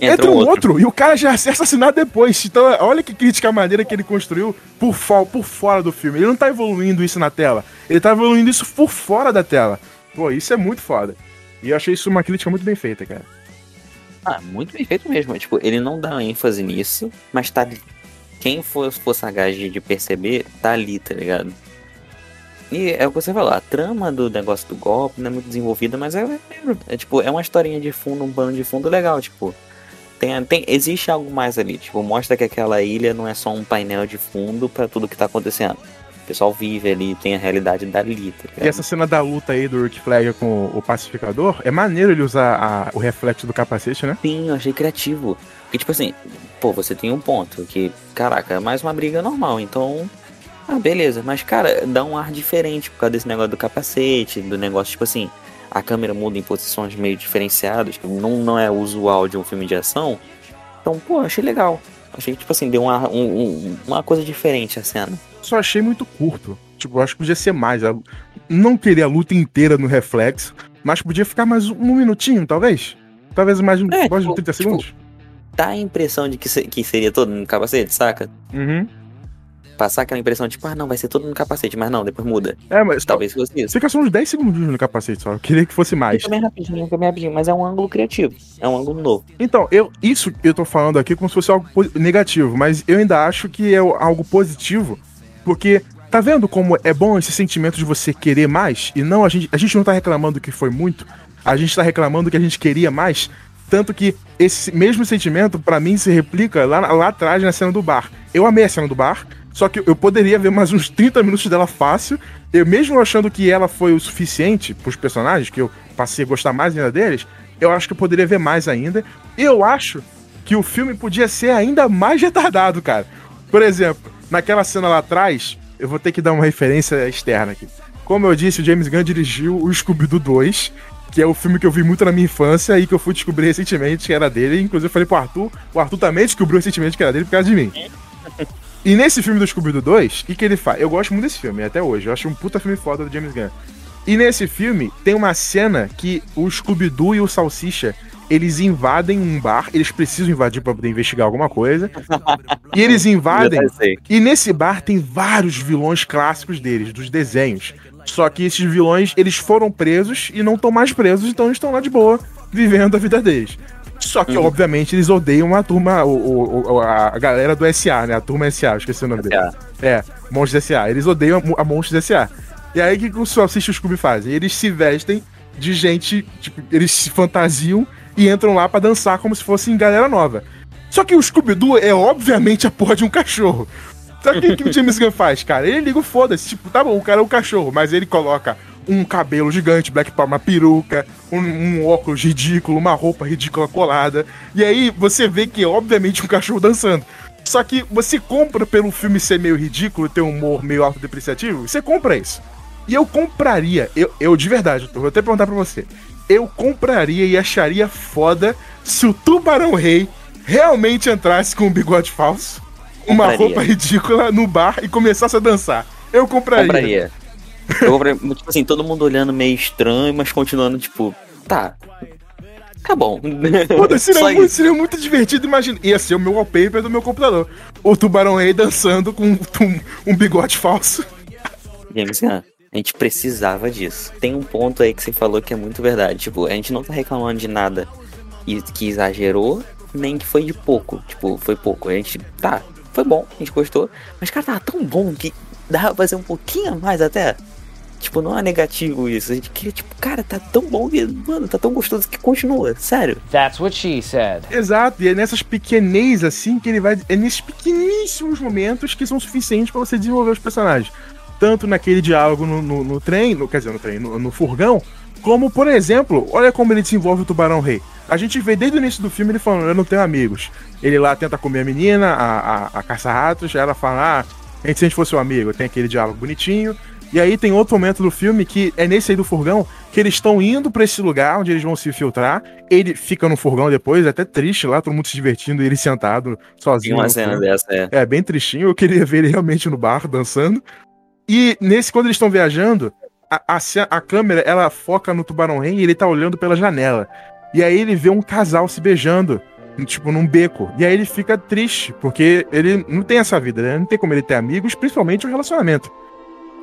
Speaker 1: Entra, um outro. e o cara já é assassinado depois. Então, olha que crítica maneira que ele construiu por, por fora do filme. Ele não tá evoluindo isso na tela. Ele tá evoluindo isso por fora da tela. Pô, isso é muito foda. E eu achei isso uma crítica muito bem feita, cara.
Speaker 2: Ah, muito bem feito mesmo. Tipo, ele não dá ênfase nisso, mas tá. Quem for, for sagaz de de perceber, tá ali, tá ligado? E é o que você falou, a trama do negócio do golpe não é muito desenvolvida, mas é, é, é, tipo, é uma historinha de fundo, um pano de fundo legal, tipo. Tem, tem, existe algo mais ali, tipo, mostra que aquela ilha não é só um painel de fundo pra tudo que tá acontecendo. O pessoal vive ali, tem a realidade dali, tá
Speaker 1: E essa cena da luta aí do Rick Flag com o pacificador, é maneiro ele usar a- o reflexo do capacete, né?
Speaker 2: Sim, eu achei criativo. Porque, tipo assim, pô, você tem um ponto que, caraca, é mais uma briga normal, então. Ah, beleza. Mas, cara, dá um ar diferente por causa desse negócio do capacete, do negócio, tipo assim, a câmera muda em posições meio diferenciadas, que não, não é usual de um filme de ação. Então, pô, achei legal. Achei que, tipo assim, deu um ar- um- um- uma coisa diferente a cena.
Speaker 1: Só achei muito curto. Tipo, acho que podia ser mais. Não queria a luta inteira no reflexo, mas podia ficar mais um, minutinho, talvez. Talvez mais, um,
Speaker 2: É,
Speaker 1: mais de
Speaker 2: tipo,
Speaker 1: 30
Speaker 2: tipo,
Speaker 1: segundos.
Speaker 2: Dá a impressão de que, se- que seria todo no capacete, saca?
Speaker 1: Uhum.
Speaker 2: Passar aquela impressão, tipo, ah, não, vai ser todo no capacete, mas não, depois muda.
Speaker 1: É, mas
Speaker 2: Talvez fosse isso.
Speaker 1: Fica só uns 10 segundinhos no capacete só. Eu queria que fosse mais.
Speaker 2: Fica bem rapidinho, fica bem rapidinho, mas é um ângulo criativo. É um ângulo novo.
Speaker 1: Então, eu, isso eu tô falando aqui como se fosse algo negativo, mas eu ainda acho que é algo positivo, porque tá vendo como é bom esse sentimento de você querer mais? E não, a gente, a gente não tá reclamando que foi muito, a gente tá reclamando que a gente queria mais. Tanto que esse mesmo sentimento, pra mim, se replica lá, lá atrás na cena do bar. Eu amei a cena do bar, só que eu poderia ver mais uns 30 minutos dela fácil. Eu mesmo achando que ela foi o suficiente pros personagens, que eu passei a gostar mais ainda deles, eu acho que eu poderia ver mais ainda. Eu acho que o filme podia ser ainda mais retardado, cara. Por exemplo, naquela cena lá atrás, eu vou ter que dar uma referência externa aqui. Como eu disse, o James Gunn dirigiu o Scooby-Doo 2, que é o filme que eu vi muito na minha infância e que eu fui descobrir recentemente que era dele. Inclusive, eu falei pro Arthur, o Arthur também descobriu recentemente que era dele por causa de mim. E nesse filme do Scooby-Doo 2, o que, que ele faz? Eu gosto muito desse filme, até hoje. Eu acho um puta filme foda do James Gunn. E nesse filme, tem uma cena que o Scooby-Doo e o Salsicha, eles invadem um bar. Eles precisam invadir pra poder investigar alguma coisa. e eles invadem. E nesse bar tem vários vilões clássicos deles, dos desenhos. Só que esses vilões, eles foram presos e não estão mais presos, então eles estão lá de boa, vivendo a vida deles. Só que, obviamente, eles odeiam a turma, o, o- a galera do SA, né? A turma SA, esqueci o nome dele. É, Monstros SA. Eles odeiam a, a Monstros SA. E aí, o que, que o Salsicha e o Scooby fazem? Eles se vestem de gente, tipo, eles se fantasiam e entram lá pra dançar como se fossem galera nova. Só que o Scooby-Doo é, obviamente, a porra de um cachorro. Só que o que o James Gunn faz, cara? Ele liga o foda-se. Tipo, tá bom, o cara é um cachorro, mas ele coloca um cabelo gigante, Black Power, uma peruca, um, um óculos ridículo, uma roupa ridícula colada. E aí você vê que é obviamente um cachorro dançando. Só que você compra pelo filme ser meio ridículo, ter um humor meio autodepreciativo, você compra isso. E eu compraria, eu, eu de verdade, eu vou até perguntar pra você. Eu compraria e acharia foda se o Tubarão Rei realmente entrasse com um bigode falso, uma
Speaker 2: Compraria.
Speaker 1: roupa ridícula no bar e começasse a dançar. Eu compraria.
Speaker 2: Compraria. Eu tipo assim, todo mundo olhando meio estranho, mas continuando, tipo, tá. Tá bom.
Speaker 1: Puta, seria, muito, seria muito divertido, imagina. Ia ser o meu wallpaper do meu computador. O Tubarão Rei dançando com um, um bigode falso.
Speaker 2: James Gunn, a gente precisava disso. Tem um ponto aí que você falou que é muito verdade. Tipo, a gente não tá reclamando de nada que exagerou, nem que foi de pouco. Tipo, foi pouco. A gente, tá, foi bom, a gente gostou. Mas, cara, tava tão bom que dava pra fazer um pouquinho a mais até. Tipo, não é negativo isso. A gente queria, tipo, cara, tá tão bom que, mano, tá tão gostoso que continua. Sério.
Speaker 8: That's what she said.
Speaker 1: Exato, e é nessas pequenez assim que ele vai. É nesses pequeníssimos momentos que são suficientes pra você desenvolver os personagens. Tanto naquele diálogo no, no, no trem, no- quer dizer, no trem, no, no furgão, como, por exemplo, olha como ele desenvolve o Tubarão Rei. A gente vê desde o início do filme ele falando, eu não tenho amigos. Ele lá tenta comer a menina, a, a, a caça-ratos, ela fala, ah, a gente, se a gente fosse um amigo, tem aquele diálogo bonitinho. E aí tem outro momento do filme que é nesse aí do furgão, que eles estão indo pra esse lugar onde eles vão se infiltrar. Ele fica no furgão depois, é até triste lá, todo mundo se divertindo, e ele sentado
Speaker 2: Tem
Speaker 1: sozinho.
Speaker 2: uma
Speaker 1: no
Speaker 2: cena
Speaker 1: furgão.
Speaker 2: dessa, é.
Speaker 1: É, bem tristinho. Eu queria ver ele realmente no bar dançando. E nesse, quando eles estão viajando, a, a, a câmera ela foca no tubarão rei e ele tá olhando pela janela. E aí ele vê um casal se beijando, tipo, num beco. E aí ele fica triste, porque ele não tem essa vida, né? Não tem como ele ter amigos, principalmente um relacionamento.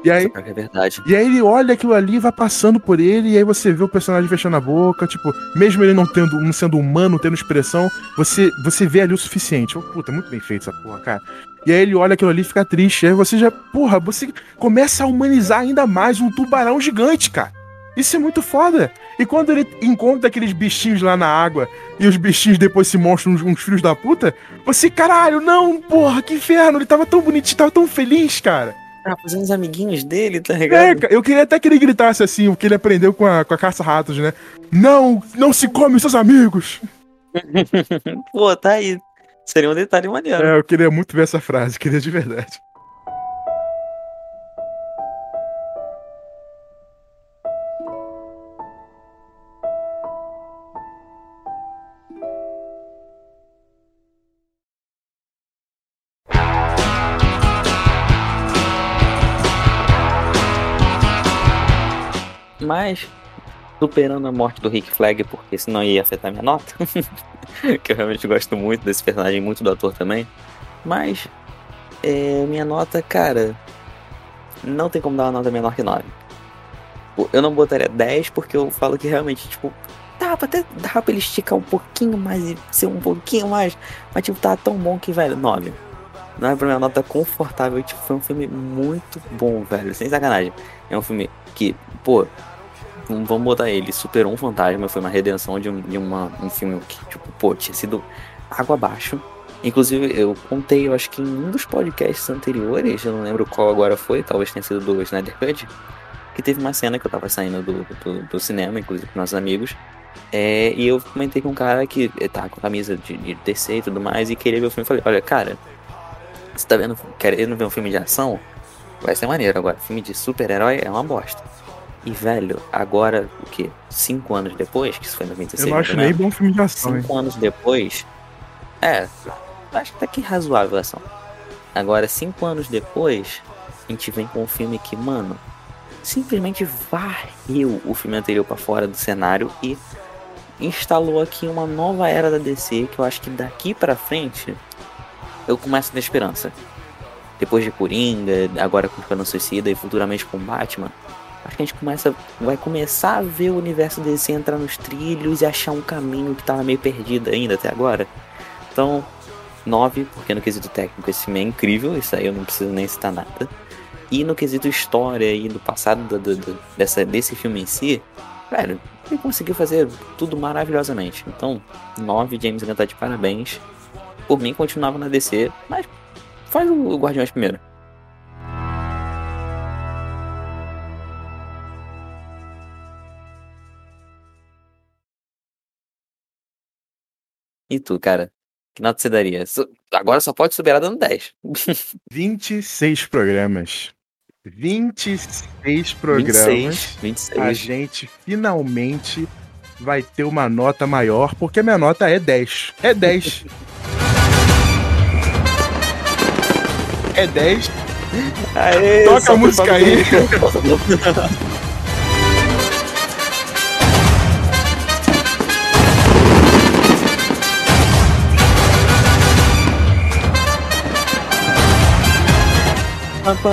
Speaker 1: E aí,
Speaker 2: É verdade.
Speaker 1: e aí ele olha aquilo ali, vai passando por ele, e aí você vê o personagem fechando a boca, tipo, mesmo ele não tendo, não sendo humano, tendo expressão, você, você vê ali o suficiente. Oh, puta, muito bem feito essa porra, cara. E aí ele olha aquilo ali e fica triste. Aí você já, porra, você começa a humanizar ainda mais um tubarão gigante, cara. Isso é muito foda. E quando ele encontra aqueles bichinhos lá na água e os bichinhos depois se mostram uns, uns filhos da puta, você, caralho, não, porra, que inferno, ele tava tão bonitinho, tava tão feliz, cara.
Speaker 2: Ah, fazendo os amiguinhos dele, tá
Speaker 1: É,
Speaker 2: ligado?
Speaker 1: ca- eu queria até que ele gritasse assim, o que ele aprendeu com a, com a caça-ratos, né? Não, não se come seus amigos.
Speaker 2: Pô, tá aí. Seria um detalhe maneiro.
Speaker 1: É, eu queria muito ver essa frase, queria de verdade.
Speaker 2: Mas, superando a morte do Rick Flag, porque senão ia afetar minha nota. que eu realmente gosto muito desse personagem, muito do ator também. Mas, é, minha nota, cara, não tem como dar uma nota menor que 9. Pô, Eu não botaria 10 porque eu falo que realmente, tipo, dava até dava pra ele esticar um pouquinho mais e ser um pouquinho mais. Mas, tipo, tá tão bom que, velho, 9. Não é pra minha nota confortável, tipo, foi um filme muito bom, velho, sem sacanagem. É um filme que, pô, vamos botar ele, superou um fantasma, foi uma redenção de, um, de uma, um filme que, tipo, pô, tinha sido água abaixo. Inclusive, eu contei, eu acho que em um dos podcasts anteriores, eu não lembro qual agora foi, talvez tenha sido do Snyder Cut, que teve uma cena que eu tava saindo do, do, do cinema, inclusive com nossos amigos, é, e eu comentei com um cara que eh, tá com camisa de, de DC e tudo mais, e queria ver o filme, falei, olha, cara, você tá vendo, querendo ver um filme de ação? Vai ser maneiro agora. Filme de super-herói é uma bosta. E, velho, agora, o quê? Cinco anos depois, que isso foi em 2016,
Speaker 1: Eu não acho
Speaker 2: ou
Speaker 1: nem bom filme de ação, hein?
Speaker 2: Cinco anos depois. É, acho que tá que razoável a ação. Agora, cinco anos depois, a gente vem com um filme que, mano, simplesmente varreu o filme anterior pra fora do cenário e instalou aqui uma nova era da DC que eu acho que daqui pra frente eu começo a ter esperança. Depois de Coringa, agora com Esquadrão Suicida e futuramente com Batman, acho que a gente começa, vai começar a ver o universo DC entrar nos trilhos e achar um caminho que tava meio perdido ainda até agora. Então, 9, porque no quesito técnico esse filme é incrível, isso aí eu não preciso nem citar nada. E no quesito história e do passado do, do- do- dessa, desse filme em si, velho, ele conseguiu fazer tudo maravilhosamente. Então, 9, James Gunn tá de parabéns. Por mim, continuava na DC, mas faz o Guardiões primeiro. E tu, cara? Que nota você daria? Agora só pode superar dando 10.
Speaker 1: 26 programas. 26 programas.
Speaker 2: 26. 26.
Speaker 1: A gente finalmente vai ter uma nota maior, porque a minha nota é 10. É 10. é 10.
Speaker 2: Aê,
Speaker 1: Toca a música aí.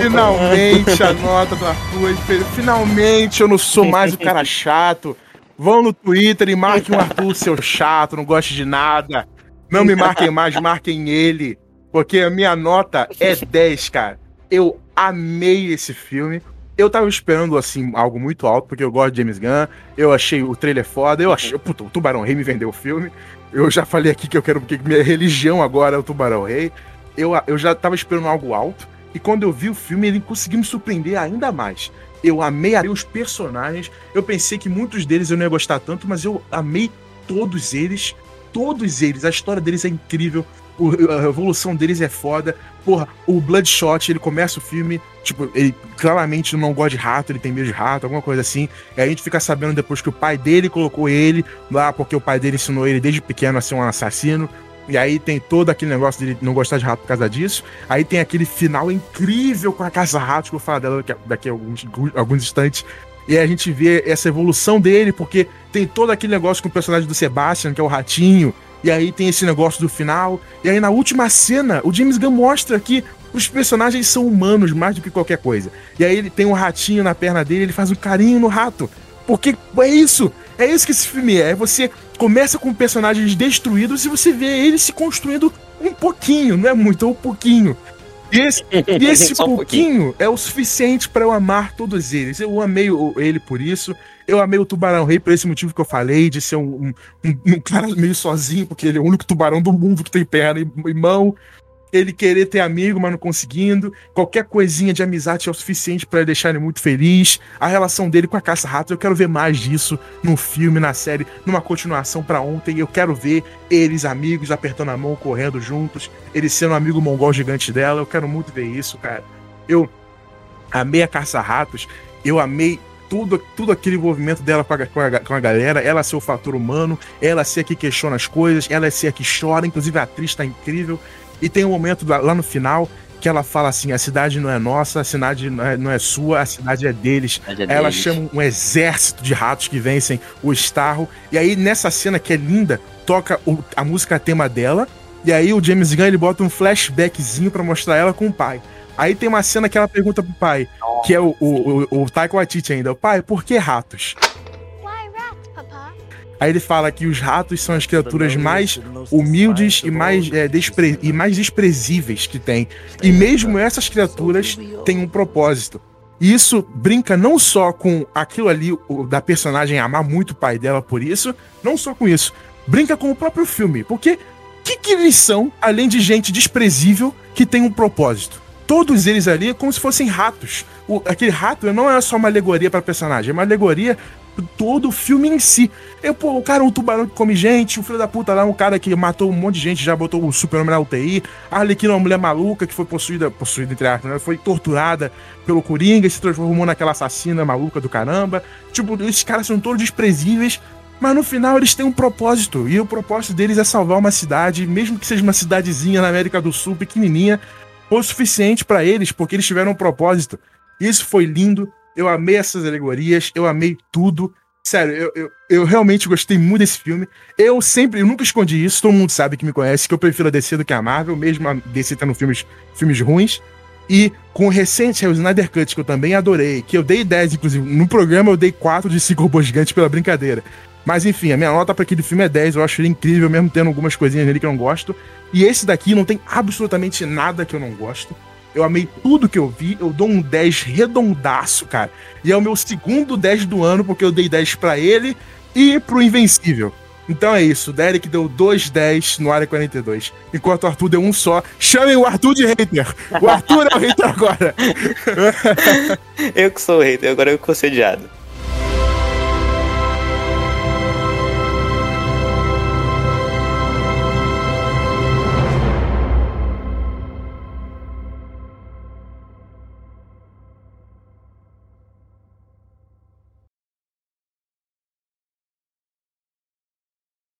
Speaker 1: Finalmente a nota do Arthur. Finalmente eu não sou mais o cara chato. Vão no Twitter e marquem o Arthur, seu chato, não goste de nada. Não me marquem mais, marquem ele. Porque a minha nota é 10, cara. Eu amei esse filme. Eu tava esperando, assim, algo muito alto, porque eu gosto de James Gunn. Eu achei o trailer foda. Eu achei. Puta, o Tubarão Rei me vendeu o filme. Eu já falei aqui que eu quero. Porque minha religião agora é o Tubarão Rei. Eu, eu já tava esperando algo alto. E quando eu vi o filme, ele conseguiu me surpreender ainda mais. Eu amei os personagens. Eu pensei que muitos deles eu não ia gostar tanto, mas eu amei todos eles. todos eles, a história deles é incrível, a evolução deles é foda. Porra, o Bloodshot, ele começa o filme, tipo, ele claramente não gosta de rato, ele tem medo de rato, alguma coisa assim. E a gente fica sabendo depois que o pai dele colocou ele lá, porque o pai dele ensinou ele desde pequeno a ser um assassino. E aí tem todo aquele negócio dele não gostar de rato por causa disso. Aí tem aquele final incrível com a caça-ratos, que eu vou falar dela daqui a, alguns, alguns instantes. E a gente vê essa evolução dele, porque tem todo aquele negócio com o personagem do Sebastian, que é o ratinho. E aí tem esse negócio do final. E aí na última cena, o James Gunn mostra que os personagens são humanos mais do que qualquer coisa. E aí ele tem um ratinho na perna dele, ele faz um carinho no rato. Porque é isso. É isso que esse filme é. É Você começa com personagens destruídos e você vê eles se construindo um pouquinho, não é muito, é um pouquinho. E esse, e esse
Speaker 2: um
Speaker 1: pouquinho é o suficiente pra eu amar todos eles. Eu amei o- ele por isso. Eu amei o Tubarão Rei por esse motivo que eu falei, de ser um, um, um- um cara meio sozinho, porque ele é o único tubarão do mundo que tem perna e, e mão. Ele querer ter amigo, mas não conseguindo. Qualquer coisinha de amizade é o suficiente pra deixar ele muito feliz. A relação dele com a caça-ratos, eu quero ver mais disso no filme, na série, numa continuação pra ontem. Eu quero ver eles, amigos, apertando a mão, correndo juntos. Ele sendo um amigo mongol gigante dela. Eu quero muito ver isso, cara. Eu amei a caça-ratos. Eu amei tudo, tudo aquele envolvimento dela com a, com, a, com a galera, ela ser o fator humano, ela ser a que questiona as coisas, ela ser a que chora, inclusive a atriz tá incrível. E tem um momento lá, no final que ela fala assim: a cidade não é nossa, a cidade não é, não é sua, a cidade é deles.
Speaker 2: Cidade é
Speaker 1: Aí ela
Speaker 2: deles.
Speaker 1: chama um exército de ratos que vencem o Starro. E aí, nessa cena que é linda, toca o- a música tema dela. E aí o James Gunn ele bota um flashbackzinho pra mostrar ela com o pai. Aí tem uma cena que ela pergunta pro pai, que é o, o, o, o Taika Waititi ainda, pai, por que ratos? Aí ele fala que os ratos são as criaturas mais humildes e mais, é, despre- e mais desprezíveis que tem. E mesmo essas criaturas têm um propósito. E isso brinca não só com aquilo ali da personagem amar muito o pai dela por isso, não só com isso, brinca com o próprio filme. Porque que, que eles são, além de gente desprezível que tem um propósito? Todos eles ali é como se fossem ratos. O- aquele rato não é só uma alegoria para personagem, é uma alegoria todo o filme em si. Eu, pô, o cara é um tubarão que come gente, o filho da puta lá é um cara que matou um monte de gente, já botou o super-homem na UTI. A Arlequina é uma mulher maluca que foi possuída, possuída entre aspas, né? Foi torturada pelo Coringa e se transformou naquela assassina maluca do caramba. Tipo, esses caras são todos desprezíveis, mas no final eles têm um propósito. E o propósito deles é salvar uma cidade, mesmo que seja uma cidadezinha na América do Sul, pequenininha, foi o suficiente pra eles, porque eles tiveram um propósito. Isso foi lindo. Eu amei essas alegorias, eu amei tudo. Sério, eu, eu, eu realmente gostei muito desse filme. Eu sempre, eu nunca escondi isso, todo mundo sabe que me conhece, que eu prefiro a DC do que a Marvel, mesmo a DC tendo filmes, filmes ruins. E com o recente, o Snyder Cut, que eu também adorei, que eu dei 10, inclusive. No programa eu dei 4 de 5 robôs gigantes pela brincadeira. Mas enfim, a minha nota pra aquele filme é 10, eu acho ele incrível, mesmo tendo algumas coisinhas nele que eu não gosto. E esse daqui não tem absolutamente nada que eu não gosto. Eu amei tudo que eu vi, eu dou um 10 redondaço, cara. E é o meu segundo 10 do ano, porque eu dei 10 pra ele e pro Invencível. Então é isso, o Derek deu 2 10 no área 42, enquanto o Arthur deu um só. Chamem o Arthur de hater! O Arthur é o hater agora!
Speaker 2: Eu que sou o hater, agora eu que vou ser.